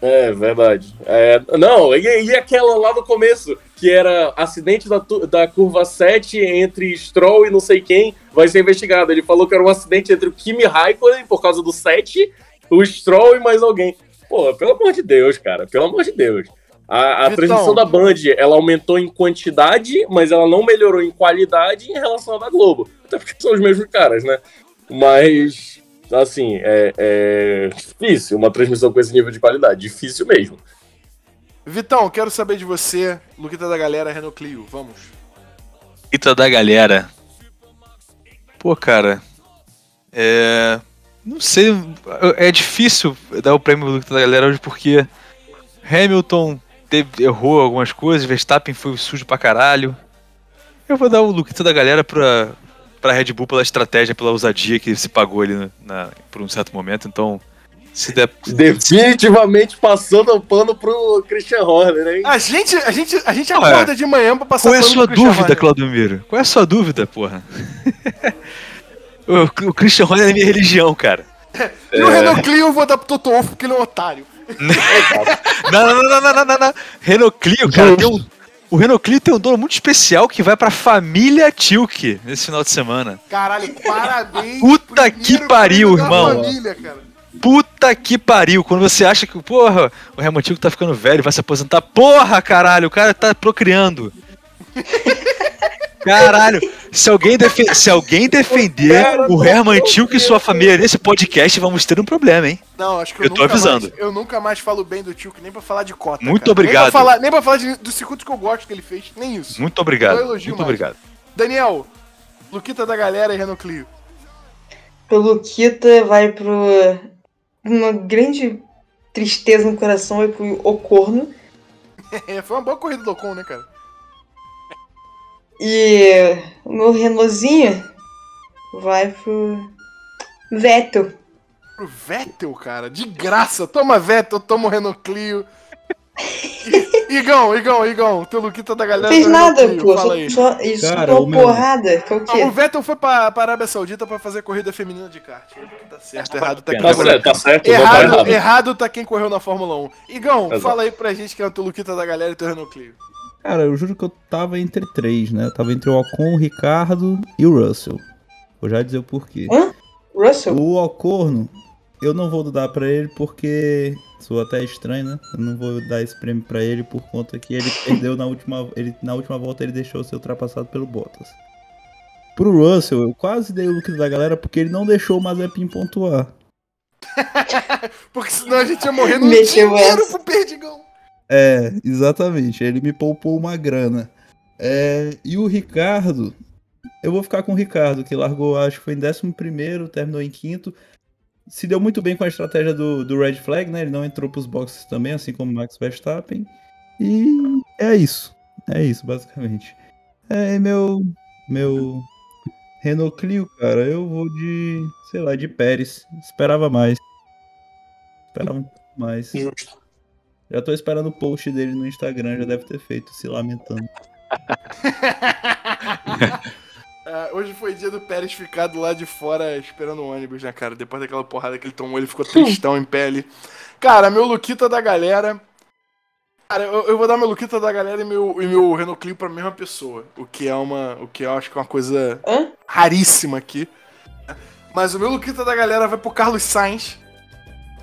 É, verdade. É, não, e, e aquela lá no começo, que era acidente da, da curva 7 entre Stroll e não sei quem, vai ser investigado. Ele falou que era um acidente entre o Kimi Raikkonen, por causa do 7, o Stroll e mais alguém. Pô, pelo amor de Deus, cara, pelo amor de Deus. A, a transmissão da Band, ela aumentou em quantidade, mas ela não melhorou em qualidade em relação à da Globo. Até porque são os mesmos caras, né? Mas, assim, é, é difícil uma transmissão com esse nível de qualidade. Difícil mesmo. Vitão, quero saber de você, Luquita da galera, Renault Clio, vamos. Ita da galera. Pô, cara. É. Não sei. É difícil dar o prêmio do Ita da galera hoje porque Hamilton teve- errou algumas coisas, Verstappen foi sujo pra caralho. Eu vou dar o Luquita da galera pra, pra Red Bull pela estratégia, pela ousadia que se pagou ali na, na- por um certo momento. Então, se der. Definitivamente passando o pano pro Christian Horner, hein? A gente, a gente, a gente Ué, acorda de manhã pra passar Qual é a sua dúvida. Claudomiro? Qual é a sua dúvida, porra? o, o Christian Horner é minha religião, cara. E o Renault Clio eu vou dar pro Toto Wolff porque ele é um otário. Não, não, não, não, não, não, não. Renault Clio, cara, tem um, o Renault Clio tem um dono muito especial que vai pra família Tilke nesse final de semana. Caralho, parabéns. Puta que pariu, irmão. Família. Puta que pariu, quando você acha que, porra, o Tilke tá ficando velho, vai se aposentar. Porra, caralho, o cara tá procriando. Caralho, se alguém, defe- se alguém defender o Herman Tilke e sua família nesse podcast, vamos ter um problema, hein? Não, acho que eu, Eu tô nunca avisando. Mais, eu nunca mais falo bem do tio, que nem pra falar de cota. Muito cara. obrigado. Nem pra falar, nem pra falar de- dos circuitos que eu gosto que ele fez, nem isso. Muito obrigado, Eu elogio muito mais. obrigado. Daniel, Luquita da galera e Renault Clio. O Luquita vai pro. Uma grande tristeza no coração, vai pro Ocorno. É, foi uma boa corrida do Ocon, né, cara? E o meu Renaultzinho vai pro Vettel. Pro Vettel, cara, de graça. Toma Vettel, toma o Renault Clio. Igão, Igão, Igão, teu Luquita da galera. Fez do Renault nada, Clio, pô. Fala Só, aí. só, isso Cara, o meu- porrada. Foi o Ah, o quê? Vettel foi pra, pra Arábia Saudita pra fazer corrida feminina de kart. Tá certo, errado tá quem Tá correu. certo, tá certo, não tá Errado, errado. errado tá quem correu na Fórmula 1. Igão, Exato. fala aí pra gente quem é o teu Luquita da galera e teu Renault Clio. Cara, eu juro que eu tava entre três, né? Eu tava entre o Ocon, o Ricardo e o Russell. Vou já dizer o porquê. Hã? Russell? O Ocorno, eu não vou dar pra ele porque. Sou até estranho, né? Eu não vou dar esse prêmio pra ele por conta que ele perdeu na última. Ele, na última volta ele deixou ser ultrapassado pelo Bottas. Pro Russell, eu quase dei o look da galera porque ele não deixou o Mazepin pontuar. Porque senão a gente ia morrer no dinheiro pro Perdigão. É, exatamente. Ele me poupou uma grana. É, e o Ricardo, eu vou ficar com o Ricardo, que largou, acho que foi em 11, terminou em quinto. Se deu muito bem com a estratégia do, do Red Flag, né? Ele não entrou pros boxes também, assim como o Max Verstappen. E é isso. É isso, basicamente. É, meu. Meu. Renault Clio, cara, eu vou de. sei lá, de Pérez. Esperava mais. Esperava um pouco mais. Justo. Já tô esperando o post dele no Instagram, já deve ter feito, se lamentando. Ah, hoje foi dia do Pérez ficar do lado de fora esperando o ônibus, né, cara? Depois daquela porrada que ele tomou, ele ficou tristão em pele. Cara, meu Luquita da galera. Cara, eu, eu vou dar meu Luquita da galera e meu, e meu Renault Clio pra mesma pessoa. O que é uma. O que eu acho que é uma coisa Hã? raríssima aqui. Mas o meu Luquita da galera vai pro Carlos Sainz,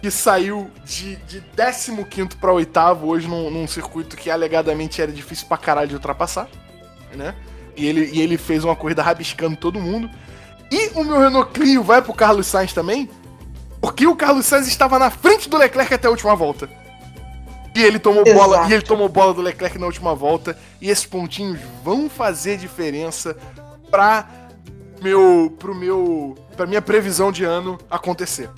que saiu de, de 15 pra oitavo hoje num, num circuito que alegadamente era difícil pra caralho de ultrapassar, né? E ele, e ele fez uma corrida rabiscando todo mundo. E o meu Renault Clio vai pro Carlos Sainz também, porque o Carlos Sainz estava na frente do Leclerc até a última volta. E ele tomou bola, Exato. e ele tomou bola do Leclerc na última volta, e esses pontinhos vão fazer diferença pra meu pro meu pra minha previsão de ano acontecer.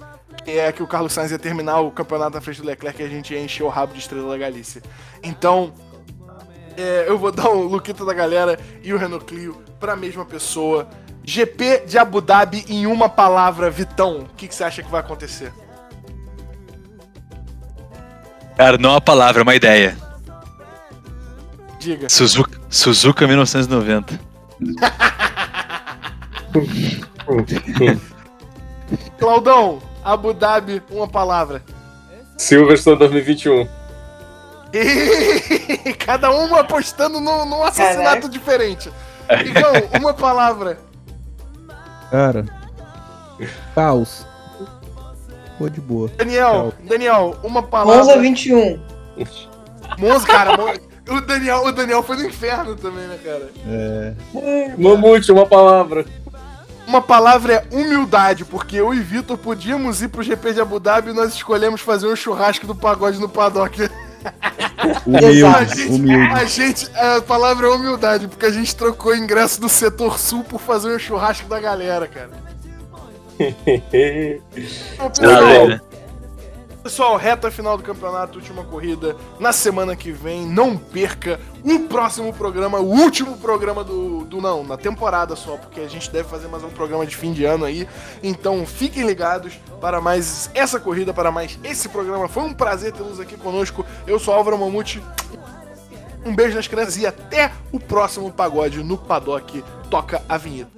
É que o Carlos Sainz ia terminar o campeonato na frente do Leclerc e a gente ia encher o rabo de estrela da Galícia. Então, é, eu vou dar o Luquita da galera e o Renault Clio pra mesma pessoa. GP de Abu Dhabi em uma palavra, Vitão. O que, que você acha que vai acontecer? Cara, não é uma palavra, é uma ideia. Diga. Suzuka, Suzuka 1990. Claudão, Abu Dhabi, uma palavra. Silverstone 2021. Ih, Cada um apostando num, num assassinato Caraca. diferente. Igão, uma palavra. Cara. Caos. Ficou de boa. Daniel, Daniel, uma palavra. Monza 21. Monza, cara. O Daniel, o Daniel foi no inferno também, né, cara? É. Mamute, uma palavra. Uma palavra é humildade, porque eu e Vitor podíamos ir pro GP de Abu Dhabi e nós escolhemos fazer um churrasco do pagode no paddock. A Humilde, gente, humilde. a gente, a palavra é humildade, porque a gente trocou o ingresso do setor sul por fazer um churrasco da galera, cara. Ô, pessoal. Pessoal, reta final do campeonato, última corrida, na semana que vem. Não perca o próximo programa, o último programa do, do. Não, na temporada só, porque a gente deve fazer mais um programa de fim de ano aí. Então fiquem ligados para mais essa corrida, para mais esse programa. Foi um prazer tê-los aqui conosco. Eu sou Álvaro Mamute. Um beijo nas crianças e até o próximo pagode no Paddock. Toca a vinheta.